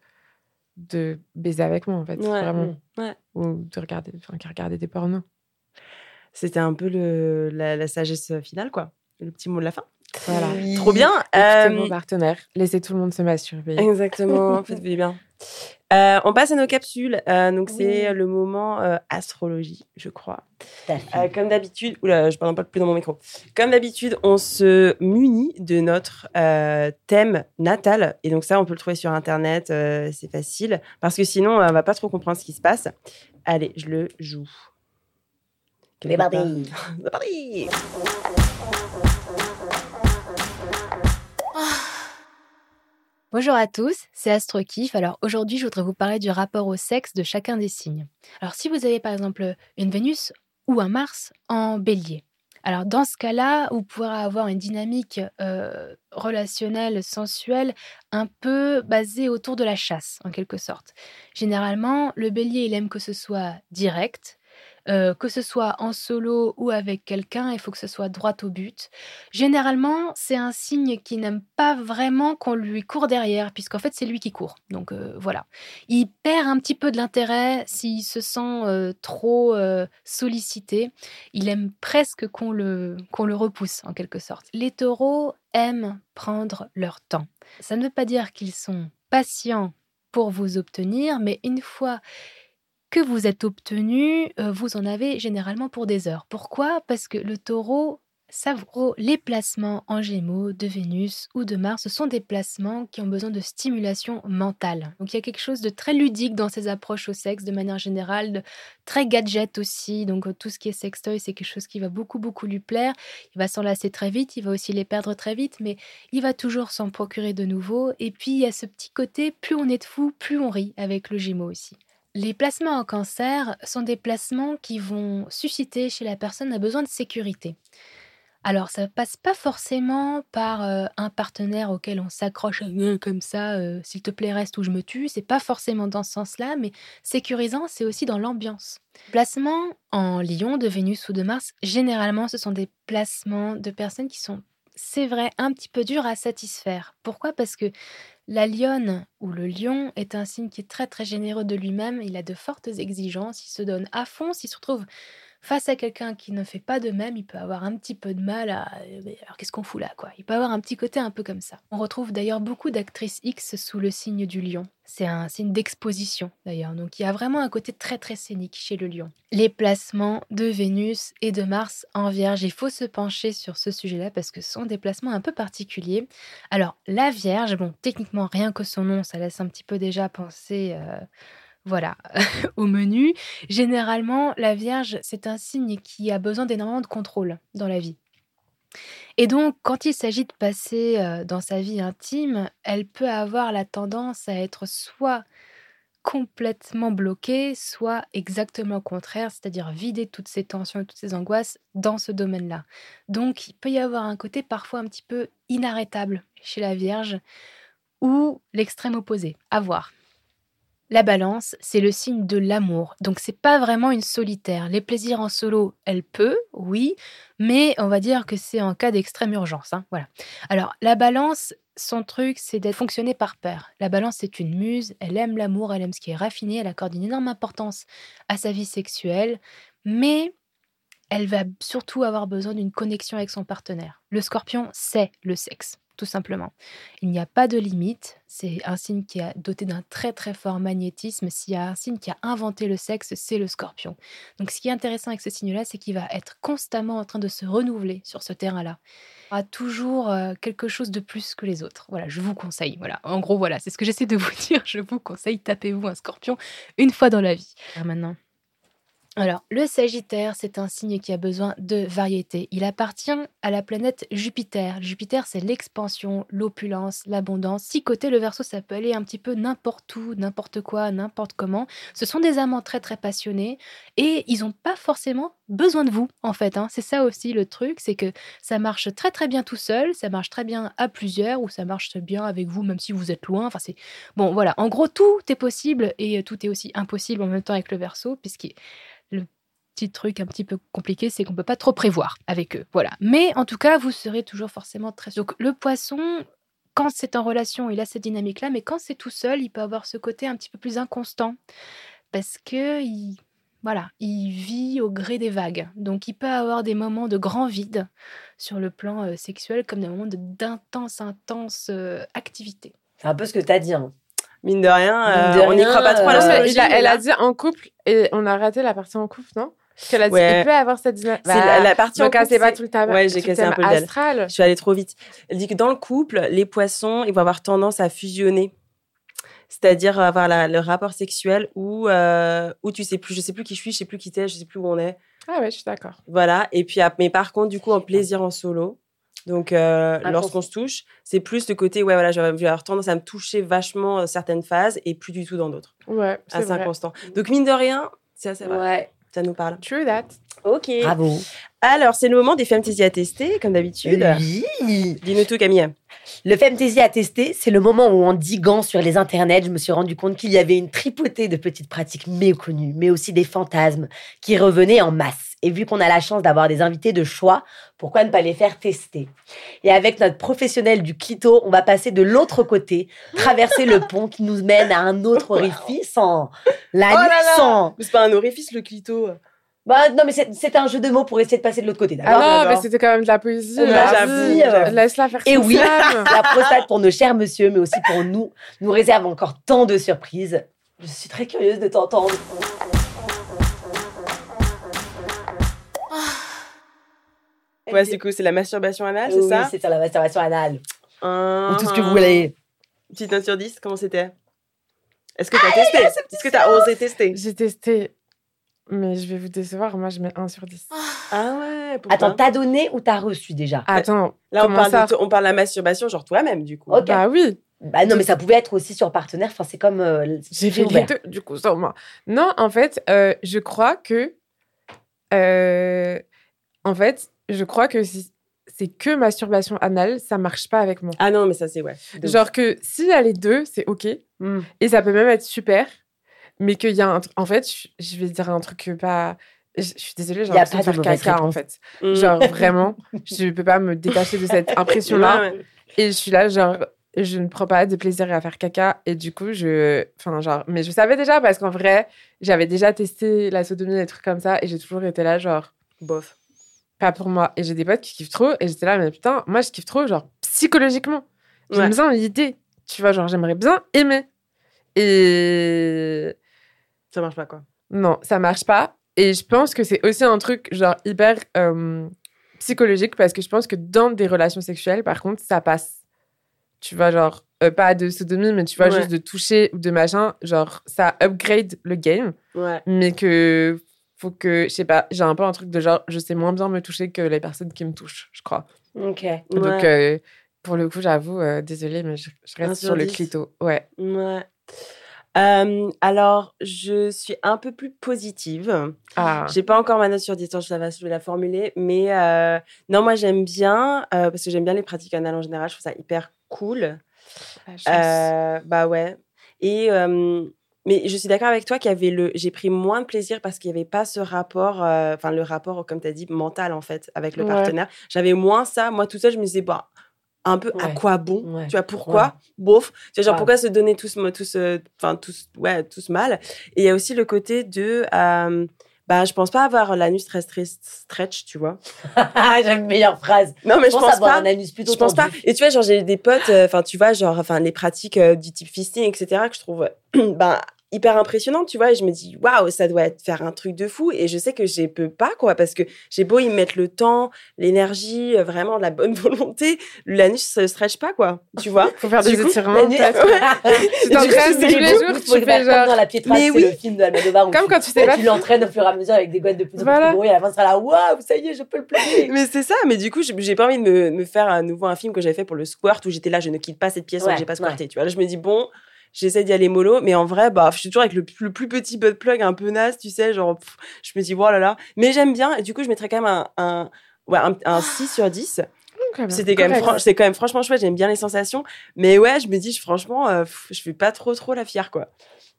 de baiser avec moi, en fait. Ouais, vraiment. ouais. Ou de regarder, enfin, des pornos. C'était un peu le, la, la sagesse finale, quoi. Le petit mot de la fin. Voilà. Oui. Trop bien. Écoutez Euh, vos partenaires. Laissez tout le monde se masturber. Exactement, [LAUGHS] faites bien. Euh, on passe à nos capsules. Euh, donc, c'est le moment euh, astrologie, je crois. Comme d'habitude, oula, je parle pas plus dans mon micro. Comme d'habitude, on se munit de notre thème natal. Et donc, ça, on peut le trouver sur Internet. c'est facile. Parce que sinon, on va pas trop comprendre ce qui se passe. Allez, je le joue. C'est parti. [LAUGHS] Bonjour à tous, c'est AstroKiff. Alors aujourd'hui, je voudrais vous parler du rapport au sexe de chacun des signes. Alors si vous avez par exemple une Vénus ou un Mars en bélier, alors dans ce cas-là, vous pourrez avoir une dynamique euh, relationnelle, sensuelle, un peu basée autour de la chasse, en quelque sorte. Généralement, le bélier, il aime que ce soit direct. Que ce soit en solo ou avec quelqu'un, il faut que ce soit droit au but. Généralement, c'est un signe qui n'aime pas vraiment qu'on lui court derrière, puisqu'en fait, c'est lui qui court. Donc voilà. Il perd un petit peu de l'intérêt s'il se sent trop sollicité. Il aime presque qu'on le, qu'on le repousse, en quelque sorte. Les taureaux aiment prendre leur temps. Ça ne veut pas dire qu'ils sont patients pour vous obtenir, mais une fois que vous êtes obtenu, euh, vous en avez généralement pour des heures. Pourquoi? Parce que le taureau savoure les placements en gémeaux de Vénus ou de Mars. Ce sont des placements qui ont besoin de stimulation mentale. Donc il y a quelque chose de très ludique dans ces approches au sexe de manière générale, de très gadget aussi. Donc euh, tout ce qui est sextoy, c'est quelque chose qui va beaucoup, beaucoup lui plaire. Il va s'en lasser très vite, il va aussi les perdre très vite, mais il va toujours s'en procurer de nouveau. Et puis il y a ce petit côté, plus on est de fou, plus on rit avec le gémeaux aussi. Les placements en cancer sont des placements qui vont susciter chez la personne un besoin de sécurité. Alors, ça passe pas forcément par euh, un partenaire auquel on s'accroche euh, comme ça, euh, s'il te plaît, reste ou je me tue. C'est pas forcément dans ce sens-là, mais sécurisant, c'est aussi dans l'ambiance. Placements en lion de Vénus ou de Mars, généralement, ce sont des placements de personnes qui sont, c'est vrai, un petit peu durs à satisfaire. Pourquoi? Parce que la lionne ou le lion est un signe qui est très très généreux de lui-même. Il a de fortes exigences, il se donne à fond. S'il se retrouve face à quelqu'un qui ne fait pas de même, il peut avoir un petit peu de mal à. Mais Alors qu'est-ce qu'on fout là, quoi? Il peut avoir un petit côté un peu comme ça. On retrouve d'ailleurs beaucoup d'actrices X sous le signe du lion. C'est un signe d'exposition d'ailleurs. Donc il y a vraiment un côté très très scénique chez le lion. Les placements de Vénus et de Mars en Vierge, il faut se pencher sur ce sujet-là parce que ce sont des placements un peu particuliers. Alors la Vierge, bon, techniquement rien que son nom, ça laisse un petit peu déjà penser. euh, voilà, [LAUGHS] au menu. Généralement, la Vierge, c'est un signe qui a besoin d'énormément de contrôle dans la vie. Et donc, quand il s'agit de passer euh, dans sa vie intime, elle peut avoir la tendance à être soit complètement bloquée, soit exactement au contraire, c'est-à-dire vider toutes ses tensions et toutes ses angoisses dans ce domaine-là. Donc, il peut y avoir un côté parfois un petit peu inarrêtable chez la Vierge ou l'extrême opposé. À voir. La balance, c'est le signe de l'amour. Donc c'est pas vraiment une solitaire. Les plaisirs en solo, elle peut, oui, mais on va dire que c'est en cas d'extrême urgence. hein, voilà. Alors la balance, son truc, c'est d'être fonctionné par pair. La balance, c'est une muse. Elle aime l'amour, elle aime ce qui est raffiné. Elle accorde une énorme importance à sa vie sexuelle, mais elle va surtout avoir besoin d'une connexion avec son partenaire. Le Scorpion, c'est le sexe tout simplement. Il n'y a pas de limite. C'est un signe qui est doté d'un très très fort magnétisme. S'il y a un signe qui a inventé le sexe, c'est le scorpion. Donc ce qui est intéressant avec ce signe-là, c'est qu'il va être constamment en train de se renouveler sur ce terrain-là. Il aura toujours euh, quelque chose de plus que les autres. Voilà, je vous conseille. Voilà, en gros, voilà, c'est ce que j'essaie de vous [LAUGHS] dire. Je vous conseille, tapez-vous un scorpion une fois dans la vie. Maintenant, alors, le Sagittaire, c'est un signe qui a besoin de variété. Il appartient à la planète Jupiter. Jupiter, c'est l'expansion, l'opulence, l'abondance. Si côté le Verseau, ça peut aller un petit peu n'importe où, n'importe quoi, n'importe comment. Ce sont des amants très très passionnés et ils n'ont pas forcément besoin de vous, en fait. hein. C'est ça aussi le truc, c'est que ça marche très très bien tout seul, ça marche très bien à plusieurs, ou ça marche bien avec vous, même si vous êtes loin. Enfin, c'est bon, voilà. En gros, tout est possible et euh, tout est aussi impossible en même temps avec le verso, puisque le petit truc un petit peu compliqué, c'est qu'on peut pas trop prévoir avec eux. Voilà. Mais en tout cas, vous serez toujours forcément très. Donc le poisson. Quand c'est en relation, il a cette dynamique-là, mais quand c'est tout seul, il peut avoir ce côté un petit peu plus inconstant parce que il, voilà, il vit au gré des vagues. Donc il peut avoir des moments de grand vide sur le plan euh, sexuel comme des moments d'intense, intense euh, activité. C'est un peu ce que t'as dit. hein. Mine de rien, euh, Mine de on n'y croit pas trop Non, mais il a- elle a dit en couple et on a raté la partie en couple, non? Parce qu'elle a dit Ouais. il peut avoir cette dynamique. c'est la, la partie en couple, c'est pas tout le temps. Ouais, j'ai cassé un peu le. Je suis allée trop vite. Elle dit que dans le couple, les poissons, ils vont avoir tendance à fusionner. C'est-à-dire avoir la- le rapport sexuel où, euh, où tu sais plus, je sais plus qui je suis, je sais plus qui t'es, je sais plus où on est. Ah ouais, je suis d'accord. Voilà. Et puis, mais par contre, du coup, en plaisir en solo. Donc, euh, lorsqu'on se touche, c'est plus le côté, ouais, voilà, je vais avoir tendance à me toucher vachement dans certaines phases et plus du tout dans d'autres. Ouais, c'est Assez vrai. inconstant. Donc, mine de rien, c'est assez vrai. Ouais. Ça nous parle. True that. Ok. Bravo. Alors, c'est le moment des fantasy à tester, comme d'habitude. Oui. Dis-nous tout, Camille. Le Femtasy à tester, c'est le moment où, en diguant sur les internets, je me suis rendu compte qu'il y avait une tripotée de petites pratiques méconnues, mais aussi des fantasmes qui revenaient en masse. Et vu qu'on a la chance d'avoir des invités de choix, pourquoi ne pas les faire tester? Et avec notre professionnel du clito, on va passer de l'autre côté, traverser le pont qui nous mène à un autre [LAUGHS] orifice en la Oh là là nuissant. Mais c'est pas un orifice, le clito. Bah non, mais c'est c'est un jeu de mots pour essayer de passer de l'autre côté, d'accord? Ah non, mais c'était quand même de la poésie. J'avoue. Laisse-la faire Et oui, la prostate pour nos chers monsieur, mais aussi pour nous, nous réserve encore tant de surprises. Je suis très curieuse de t'entendre. Ouais, c'est cool, c'est la masturbation anale, c'est Oui, ça? c'est ça la masturbation anale. Ou tout ce que vous voulez. Petite note sur 10, comment c'était? Est-ce que t'as testé? Est-ce que t'as osé tester? J'ai testé, mais je vais vous décevoir. Moi, je mets 1 sur 10. Ah ouais, pourquoi Attends, t'as donné ou t'as reçu déjà? Attends, Là, on parle, ça? de, on parle de la masturbation, genre toi-même, du coup. Ok. bah oui, Bah non, mais ça pouvait être aussi sur partenaire. Enfin, c'est comme. euh, j'ai fait les deux, du coup, sur moi. Non, en fait, euh, je crois que. euh, en fait, je crois que si c'est que masturbation anale, ça marche pas avec moi. Ah non, mais ça, c'est ouais. Genre que s'il y a les deux, c'est OK. Hmm. Et ça peut même être super. Mais qu'il y a un truc. En fait, je, vais dire un truc pas. Je, suis désolée, j'ai Y a l'impression de faire caca, en fait. Mm. Genre, [LAUGHS] vraiment, je peux pas me détacher de cette [LAUGHS] impression-là. Ouais, ouais. Et je suis là, genre, je ne prends pas de plaisir à faire caca. Et du coup, je. Enfin, genre. Mais je savais déjà parce qu'en vrai, j'avais déjà testé la sodomie, des trucs comme ça. Et j'ai toujours été là, genre, Bof. pas pour moi. Et j'ai des potes qui kiffent trop. Et j'étais là, mais putain, moi, je kiffe trop, genre, psychologiquement. J'aime Ouais. bien l'idée. Tu vois, genre, j'aimerais bien aimer. Et. Ça marche pas, quoi. Non, ça marche pas. Et je pense que c'est aussi un truc, genre, hyper euh, psychologique parce que je pense que dans des relations sexuelles, par contre, ça passe. Tu vois, genre, euh, pas de sodomie, mais tu vois, Ouais. juste de toucher ou de machin, genre, ça upgrade le game, Ouais. mais que faut que, je sais pas, j'ai un peu un truc de genre, je sais moins bien me toucher que les personnes qui me touchent, je crois. Ok. Donc, Ouais. euh, pour le coup, j'avoue, euh, désolée, mais je, reste sur sur le clito. Ouais. Ouais. Euh, alors, je suis un peu plus positive. Ah. J'ai pas encore ma note sur 10, je, la- je vais la formuler. Mais euh, non, moi, j'aime bien, euh, parce que j'aime bien les pratiques anales en général. Je trouve ça hyper cool. Euh, bah ouais. Et mais je suis d'accord avec toi qu'il y avait le. J'ai pris moins de plaisir parce qu'il n'y avait pas ce rapport, euh, enfin le rapport, comme tu as dit, mental en fait, avec le Ouais. partenaire. J'avais moins ça. Moi, tout seul, je me disais, bah, un peu à Ouais. quoi bon Ouais. Tu vois, pourquoi Bof. Tu vois, genre, Ouais. pourquoi se donner tous, tous, euh, enfin, tous, ouais, tous mal Et il y a aussi le côté de. Euh, bah, je pense pas avoir l'anus très, très stretch, tu vois. [LAUGHS] J'aime meilleure phrase. Non, mais Je je pense pense avoir pas. un anus plutôt Je pense pas. Et tu vois, genre, j'ai des potes, euh, enfin, tu vois, genre, enfin, les pratiques euh, du type fisting, etc., que je trouve, [CLEARS THROAT] ben, hyper impressionnantes, tu vois, et je me dis, waouh, ça doit être faire un truc de fou, et je sais que je peux pas, quoi, parce que j'ai beau y mettre le temps, l'énergie, euh, vraiment la bonne [LAUGHS] volonté, l'anus se stretch pas, quoi, tu [LAUGHS] vois. Faut faire Du des coup, étirements, L'anus- peut-être. [LAUGHS] Tu du coup, tous les jours, tu fais genre. dans la Pietrage, Mais c'est oui. le film de Almodovar où Comme tu- quand tu sais pas. tu l'entraînes au fur et à mesure avec des gouttes de plus en plus gros et à la fin, tu seras là, waouh, ça y est, je peux le placer. Mais c'est ça, mais du coup, j'ai pas envie de me, me faire à nouveau un film que j'avais fait pour le squirt où j'étais là, je ne quitte pas cette pièce Ouais, que j'ai pas ouais. squirté, tu vois. Là, je me dis, bon, j'essaie d'y aller mollo, mais en vrai, bah, je suis toujours avec le, le plus petit butt plug un peu naze, tu sais, genre, pff, je me dis, voilà, là, mais j'aime bien, et du coup, je mettrais quand même un, un, ouais, un, un 6 [GASPS] sur 10. C'était quand, même c'était quand même franchement chouette, j'aime bien les sensations, mais ouais, je me dis, je- franchement, euh, pff, je fais pas trop, trop la fière, quoi.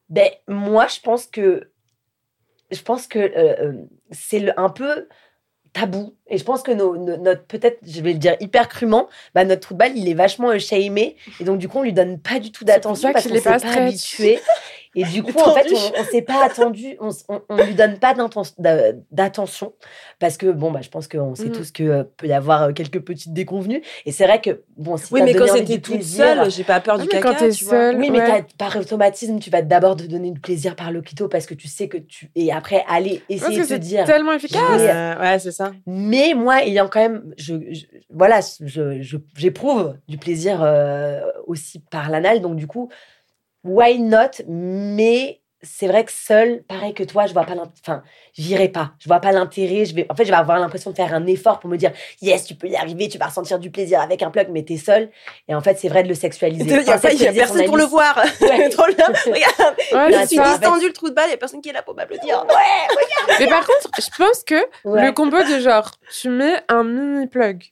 Ben, moi, je pense que. Je pense que euh, euh, c'est un peu tabou. Et je pense que nos, nos- notre, peut-être, je vais le dire hyper crûment, bah, notre trou de balle, il est vachement shamé. Et donc, du coup, on lui donne pas du tout d'attention parce qu'il qu'on est s'est pas habitué. Et du [LAUGHS] coup, en fait, on, on s'est pas attendu, on, on, on lui donne pas d'attention parce que, bon, bah, je pense qu'on sait Mhm. tous que euh, peut y avoir euh, quelques petites déconvenues. Et c'est vrai que, bon, si Oui, mais quand c'était toute plaisir- seule, j'ai pas peur Ah, du mais caca, quand t'es seule, oui, mais ouais. par automatisme, tu vas d'abord te donner du plaisir par le clito parce que tu sais que tu. Et après, aller essayer de te c'est dire. tellement efficace. Oui. Euh, ouais, c'est ça. Mais moi, ayant quand même. Voilà, j'éprouve du plaisir euh, aussi par l'anal. Donc, du coup, why not? Mais c'est vrai que seule, pareil que toi, je vois pas Enfin, j'irai pas. Je vois pas l'intérêt. Je vais... En fait, je vais avoir l'impression de faire un effort pour me dire yes, tu peux y arriver, tu vas ressentir du plaisir avec un plug, mais t'es seule. Et en fait, c'est vrai de le sexualiser. Il y a, Enfin, y personne son pour le voir. Ouais. [LAUGHS] Trop bien. [LAUGHS] Regarde, Ouais, je suis ça. distendu le trou de balle, il y a personne qui est là pour m'applaudir. Mais par contre, je pense que Ouais. le combo de genre, tu mets un mini plug,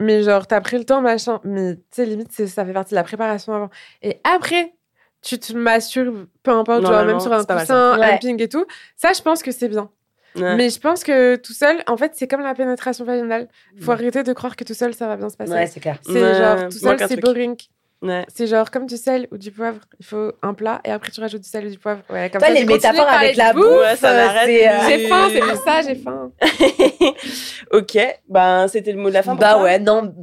mais genre, t'as pris le temps, machin, mais tu sais, limite, ça fait partie de la préparation avant. Et après, tu te masturbes, peu importe, genre, Normalement, même sur un coussin, un Ouais. ping et tout. Ça, je pense que c'est bien. Ouais. Mais je pense que tout seul, en fait, c'est comme la pénétration vaginale. Faut Ouais. arrêter de croire que tout seul, ça va bien se passer. Ouais, c'est clair. C'est Ouais, genre, tout seul, c'est boring. Ouais. C'est genre comme du sel ou du poivre. Il faut un plat et après tu rajoutes du sel ou du poivre. Ouais, comme Toi, ça, les métaphores avec la bouffe. Ouais, ça euh, m'arrête euh, plus. J'ai faim, c'est pour ça, j'ai faim. [LAUGHS] ok, ben c'était le mot de la fin. pour Bah toi? ouais, non.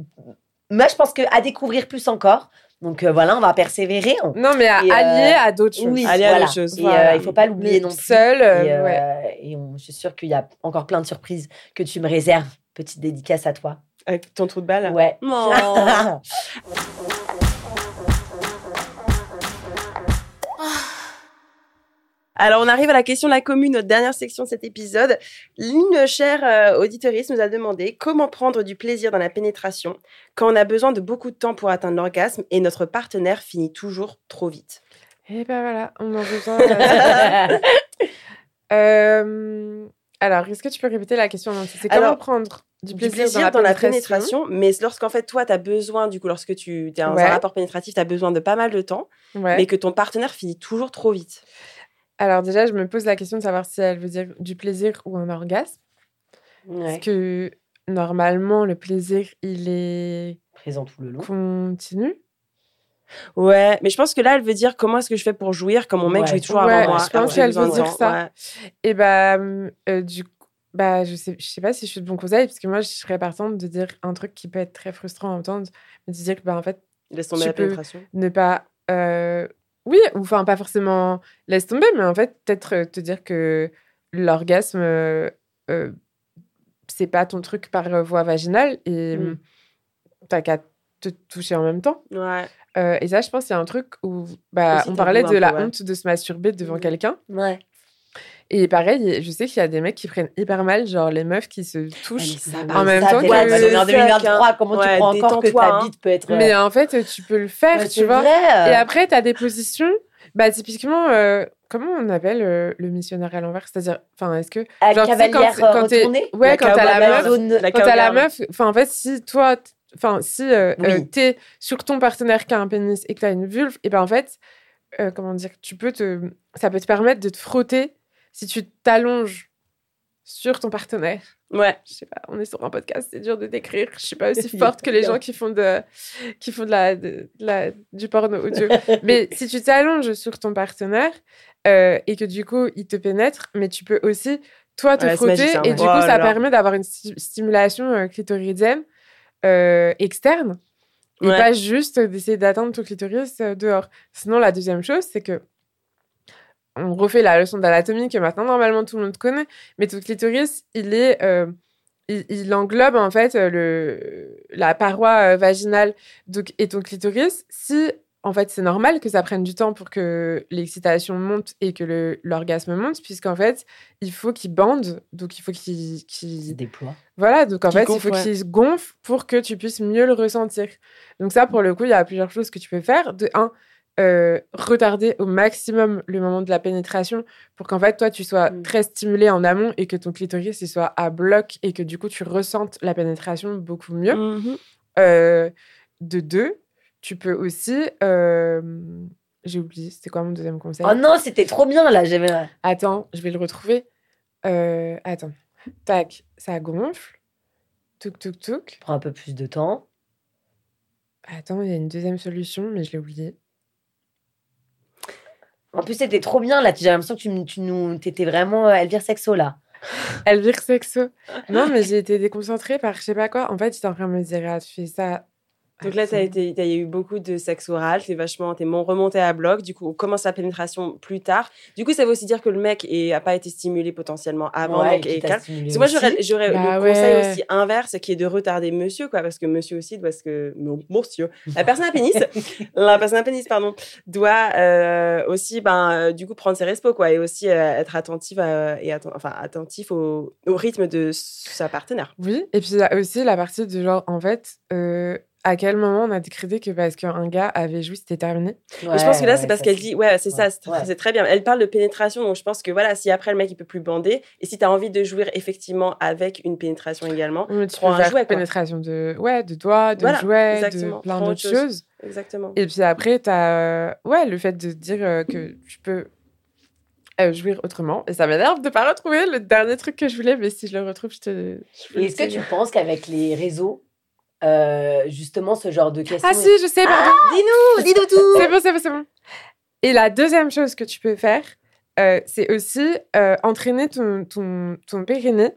Moi, je pense que à découvrir plus encore. Donc euh, voilà, on va persévérer. On- Non, mais à Et, euh, allier à d'autres choses. Oui, Aller à voilà. d'autres choses. Et Voilà. euh, il faut pas l'oublier non plus. Seul, euh, et, euh, ouais. et on- je suis sûre qu'il y a encore plein de surprises que tu me réserves. Petite dédicace à toi. Avec ton trou de balle. Ouais. Non. [LAUGHS] Alors, on arrive à la question de la commune, notre dernière section de cet épisode. Une chère euh, auditrice nous a demandé comment prendre du plaisir dans la pénétration quand on a besoin de beaucoup de temps pour atteindre l'orgasme et notre partenaire finit toujours trop vite. Et ben voilà, on en revient. [LAUGHS] euh, alors, est-ce que tu peux répéter la question C'est comment Alors, prendre du Du plaisir, dans, la pénétration, mais lorsqu'en fait, toi, tu as besoin, du coup, lorsque tu es dans Ouais. un rapport pénétratif, tu as besoin de pas mal de temps, Ouais. mais que ton partenaire finit toujours trop vite. Alors déjà, je me pose la question de savoir si elle veut dire du plaisir ou un orgasme. Ouais. Parce que normalement, le plaisir, il est Présent tout le long. continu. Ouais, mais je pense que là, elle veut dire comment est-ce que je fais pour jouir quand mon mec Ouais. jouit toujours Ouais, avant moi. je pense qu'elle veut dire ça. Ouais. Et bah, euh, du coup, bah, je sais, je sais pas si je suis de bon conseil, parce que moi, je serais partante de dire un truc qui peut être très frustrant à entendre, mais de dire que, bah, en fait, Laisse tomber Tu la peux- pénétration. ne pas. euh, oui, ou enfin, pas forcément laisse tomber, mais en fait, peut-être euh, te dire que l'orgasme, euh, euh, c'est pas ton truc par voie vaginale et Mm. hum, t'as qu'à te toucher en même temps. Ouais. Euh, et ça, je pense, c'est un truc où bah, Aussi on parlait de peu, la ouais. honte de se masturber devant Mm. quelqu'un. Ouais. Et pareil, je sais qu'il y a des mecs qui prennent hyper mal, genre les meufs qui se Ouais, touchent. mais ça, en même ça, temps t'es que- on est en c'est 2023, comment Ouais, tu crois encore que ta hein. bite peut être. Mais en fait, tu peux le faire, Ouais, tu c'est vois. vrai. Et après, tu as des positions, bah, typiquement, euh, comment on appelle euh, le missionnaire à l'envers? C'est-à-dire, enfin, est-ce que. À genre, quand- quand t'es- retournée? Ouais, La quand t'as la meuf. zone- La Quand t'as la meuf, enfin, en fait, si toi, enfin, si euh, Oui. euh, t'es sur ton partenaire qui a un pénis et que t'as une vulve, et ben en fait, euh, comment dire, tu peux te, ça peut te permettre de te frotter si tu t'allonges sur ton partenaire. Ouais. Je sais pas, on est sur un podcast, c'est dur de décrire. Je suis pas aussi [LAUGHS] forte que les gens qui font de, qui font de la, de, de la, du porno audio. [LAUGHS] mais si tu t'allonges sur ton partenaire euh, et que du coup il te pénètre, mais tu peux aussi toi te Ouais, frotter magique, et ouais. du Oh coup là ça là. permet d'avoir une sti- stimulation euh, clitoridienne euh, externe et Ouais. pas juste d'essayer d'atteindre ton clitoris dehors. Sinon la deuxième chose c'est que on refait la leçon d'anatomie que maintenant normalement tout le monde connaît, mais ton clitoris il est euh, il, il englobe en fait euh, le, la paroi euh, vaginale donc, et ton clitoris. Si en fait c'est normal que ça prenne du temps pour que l'excitation monte et que l'orgasme monte, puisqu'en fait il faut qu'il bande, donc il faut qu'il se qu'il- déploie. voilà, donc en fait, il gonfle, faut ouais. qu'il se gonfle pour que tu puisses mieux le ressentir. Donc ça, pour le coup, il y a plusieurs choses que tu peux faire. De un, euh, retarder au maximum le moment de la pénétration pour qu'en fait, toi, tu sois Mm. très stimulé en amont et que ton clitoris il soit à bloc et que du coup, tu ressentes la pénétration beaucoup mieux. Mhm. Euh, de deux, tu peux aussi. euh, J'ai oublié, c'était quoi mon deuxième conseil? Oh non, c'était trop bien là. J'avais. Attends, je vais le retrouver. Attends. Tac, ça gonfle. Touk, touk, touk. Prends un peu plus de temps. Attends, il y a une deuxième solution, mais je l'ai oublié. En plus, c'était trop bien là. J'ai l'impression que tu, tu nous, étais vraiment euh, Elvire Sexo là. [LAUGHS] Elvire Sexo. [LAUGHS] Non, mais j'ai été déconcentrée par je sais pas quoi. En fait, j'étais en train de me dire, ah, tu fais ça. Donc là, Attends. t'as été, t'as- il y a eu beaucoup de sexe oral, t'es vachement, t'es mon- remonté à bloc. Du coup, on commence la pénétration plus tard. Du coup, ça veut aussi dire que le mec est, a pas été stimulé potentiellement avant, Ouais, donc calme. Parce que moi, j'aurais, Bah le conseil aussi inverse, qui est de retarder monsieur, quoi, parce que monsieur aussi doit ce que, mon- monsieur, la personne à pénis, [LAUGHS] la personne à pénis, pardon, doit euh, aussi, ben, euh, du coup, prendre ses respos, quoi, et aussi euh, être attentive à- et atten- enfin, attentif au, au rythme de sa partenaire. Oui, et puis il y a aussi la partie de genre, en fait, euh, à quel moment on a décrété que parce qu'un gars avait joui, c'était terminé? Je pense que là, c'est parce qu'elle dit, ouais, c'est ouais, ça, c'est très bien. Elle parle de pénétration, donc je pense que voilà, si après le mec il peut plus bander, et si tu as envie de jouir effectivement avec une pénétration également, mais tu Prends peux un jouet, quoi. pénétration de, ouais, de doigts, de Voilà, jouets, exactement. de plein d'autres autre chose. choses. exactement. Et puis après, tu as ouais, le fait de dire euh, que tu peux euh, jouir autrement. Et ça m'énerve de ne pas retrouver le dernier truc que je voulais, mais si je le retrouve, je te. est-ce que tu penses qu'avec les réseaux, euh, justement, ce genre de questions. Ah si, je sais, pardon. Dis-nous, dis-nous tout. C'est bon, c'est bon, c'est bon. Et la deuxième chose que tu peux faire, euh, c'est aussi euh, entraîner ton, ton, ton périnée.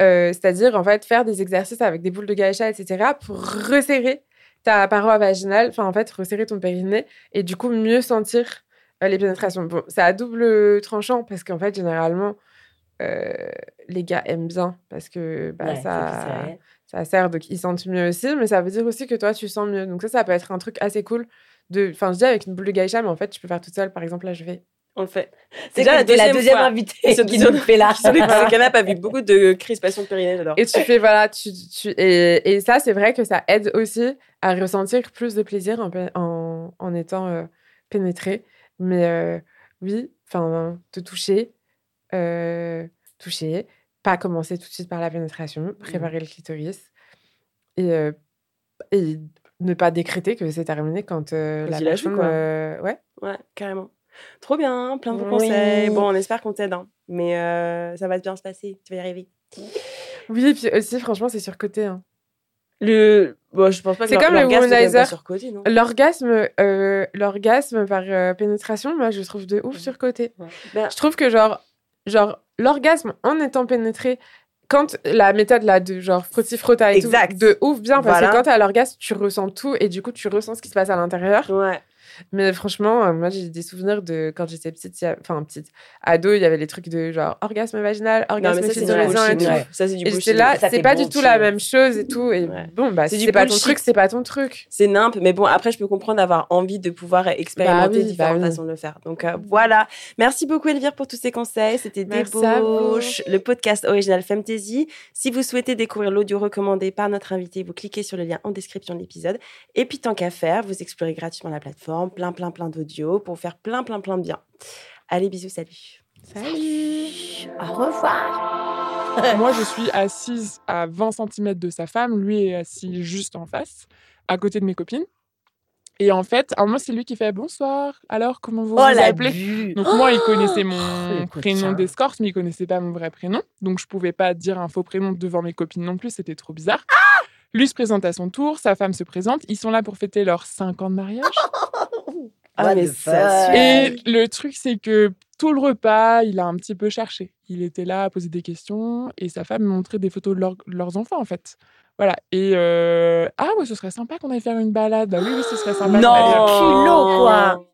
C'est-à-dire, en fait, faire des exercices avec des boules de gaïcha, etc., pour resserrer ta paroi vaginale, enfin, en fait, resserrer ton périnée et du coup, mieux sentir les pénétrations. Bon, c'est à double tranchant parce qu'en fait, généralement, les gars aiment bien parce que bah, Ouais, ça. Ça sert, donc ils sentent mieux aussi, mais ça veut dire aussi que toi, tu sens mieux. Donc ça, ça peut être un truc assez cool. De... Enfin, je dis avec une boule de gaïcha, mais en fait, tu peux faire toute seule. Par exemple, là, je vais... On le fait. C'est déjà la deuxième, fois. invitée Et sur- qui nous le fait là. Sur les ces canapes a vu beaucoup de crispation de périnée, j'adore. Et tu fais, voilà, tu, tu... Et, et ça, c'est vrai que ça aide aussi à ressentir plus de plaisir en, en, en étant euh, pénétré. Mais euh, oui, enfin, te toucher, euh, toucher, pas commencer tout de suite par la pénétration, préparer le clitoris et, euh, et ne pas décréter que c'est terminé quand euh, la personne... euh, ouais. Ouais, carrément. Trop bien, plein de bons Oui. conseils. Bon, on espère qu'on t'aide, hein. mais ça va bien se passer, tu vas y arriver. Oui, et puis aussi, franchement, c'est surcoté. Hein. Le... Bon, je pense pas que C'est comme le womanizer. L'orgasme, l'orgasme par pénétration, moi, je trouve de ouf Ouais. surcoté. Ben, Je trouve que genre, genre l'orgasme en étant pénétré, quand la méthode là de genre frotti frotta et Exact. tout, de ouf bien parce Voilà. que quand t'as l'orgasme, tu ressens tout et du coup tu ressens ce qui se passe à l'intérieur. Ouais. Mais franchement, euh, moi j'ai des souvenirs de quand j'étais petite, a- enfin petite ado, il y avait les trucs de genre orgasme vaginal, orgasme mais ça, c'est du clitorisant et tout. ouais. Ça, c'est du Et bullshit. j'étais là, c'est pas du tout la même chose et tout. Et Ouais. bon, bah C'est si du c'est pas ton truc, c'est pas ton truc. C'est nimp, mais bon, après, je peux comprendre d'avoir envie de pouvoir expérimenter oui, différentes bah oui. façons de le faire. Donc euh, voilà. Merci beaucoup, Elvire, pour tous ces conseils. C'était. Débauche, le podcast original Femtasy. Si vous souhaitez découvrir l'audio recommandé par notre invité, vous cliquez sur le lien en description de l'épisode. Et puis, tant qu'à faire, vous explorez gratuitement la plateforme, plein, plein, plein d'audio pour faire plein, plein, plein de bien. Allez, bisous, salut. Salut. Au revoir. [LAUGHS] Moi, je suis assise à 20 cm de sa femme. Lui est assis juste en face, à côté de mes copines. Et en fait, à un moment, c'est lui qui fait bonsoir. Alors, comment vous Oh vous appelez? Donc, moi, il connaissait mon prénom d'escorte, mais il connaissait pas mon vrai prénom. Donc, je pouvais pas dire un faux prénom devant mes copines non plus. C'était trop bizarre. lui se présente à son tour, sa femme se présente. Ils sont là pour fêter leurs 5 ans de mariage. [LAUGHS] Ah, mais ça. Et le truc, c'est que tout le repas, il a un petit peu cherché. Il était là à poser des questions et sa femme montrait des photos de, leur- de leurs enfants, en fait. Voilà. Et euh, ah, ouais, ce serait sympa qu'on aille faire une balade. Bah oui, oui, ce serait sympa. Non, culot quoi.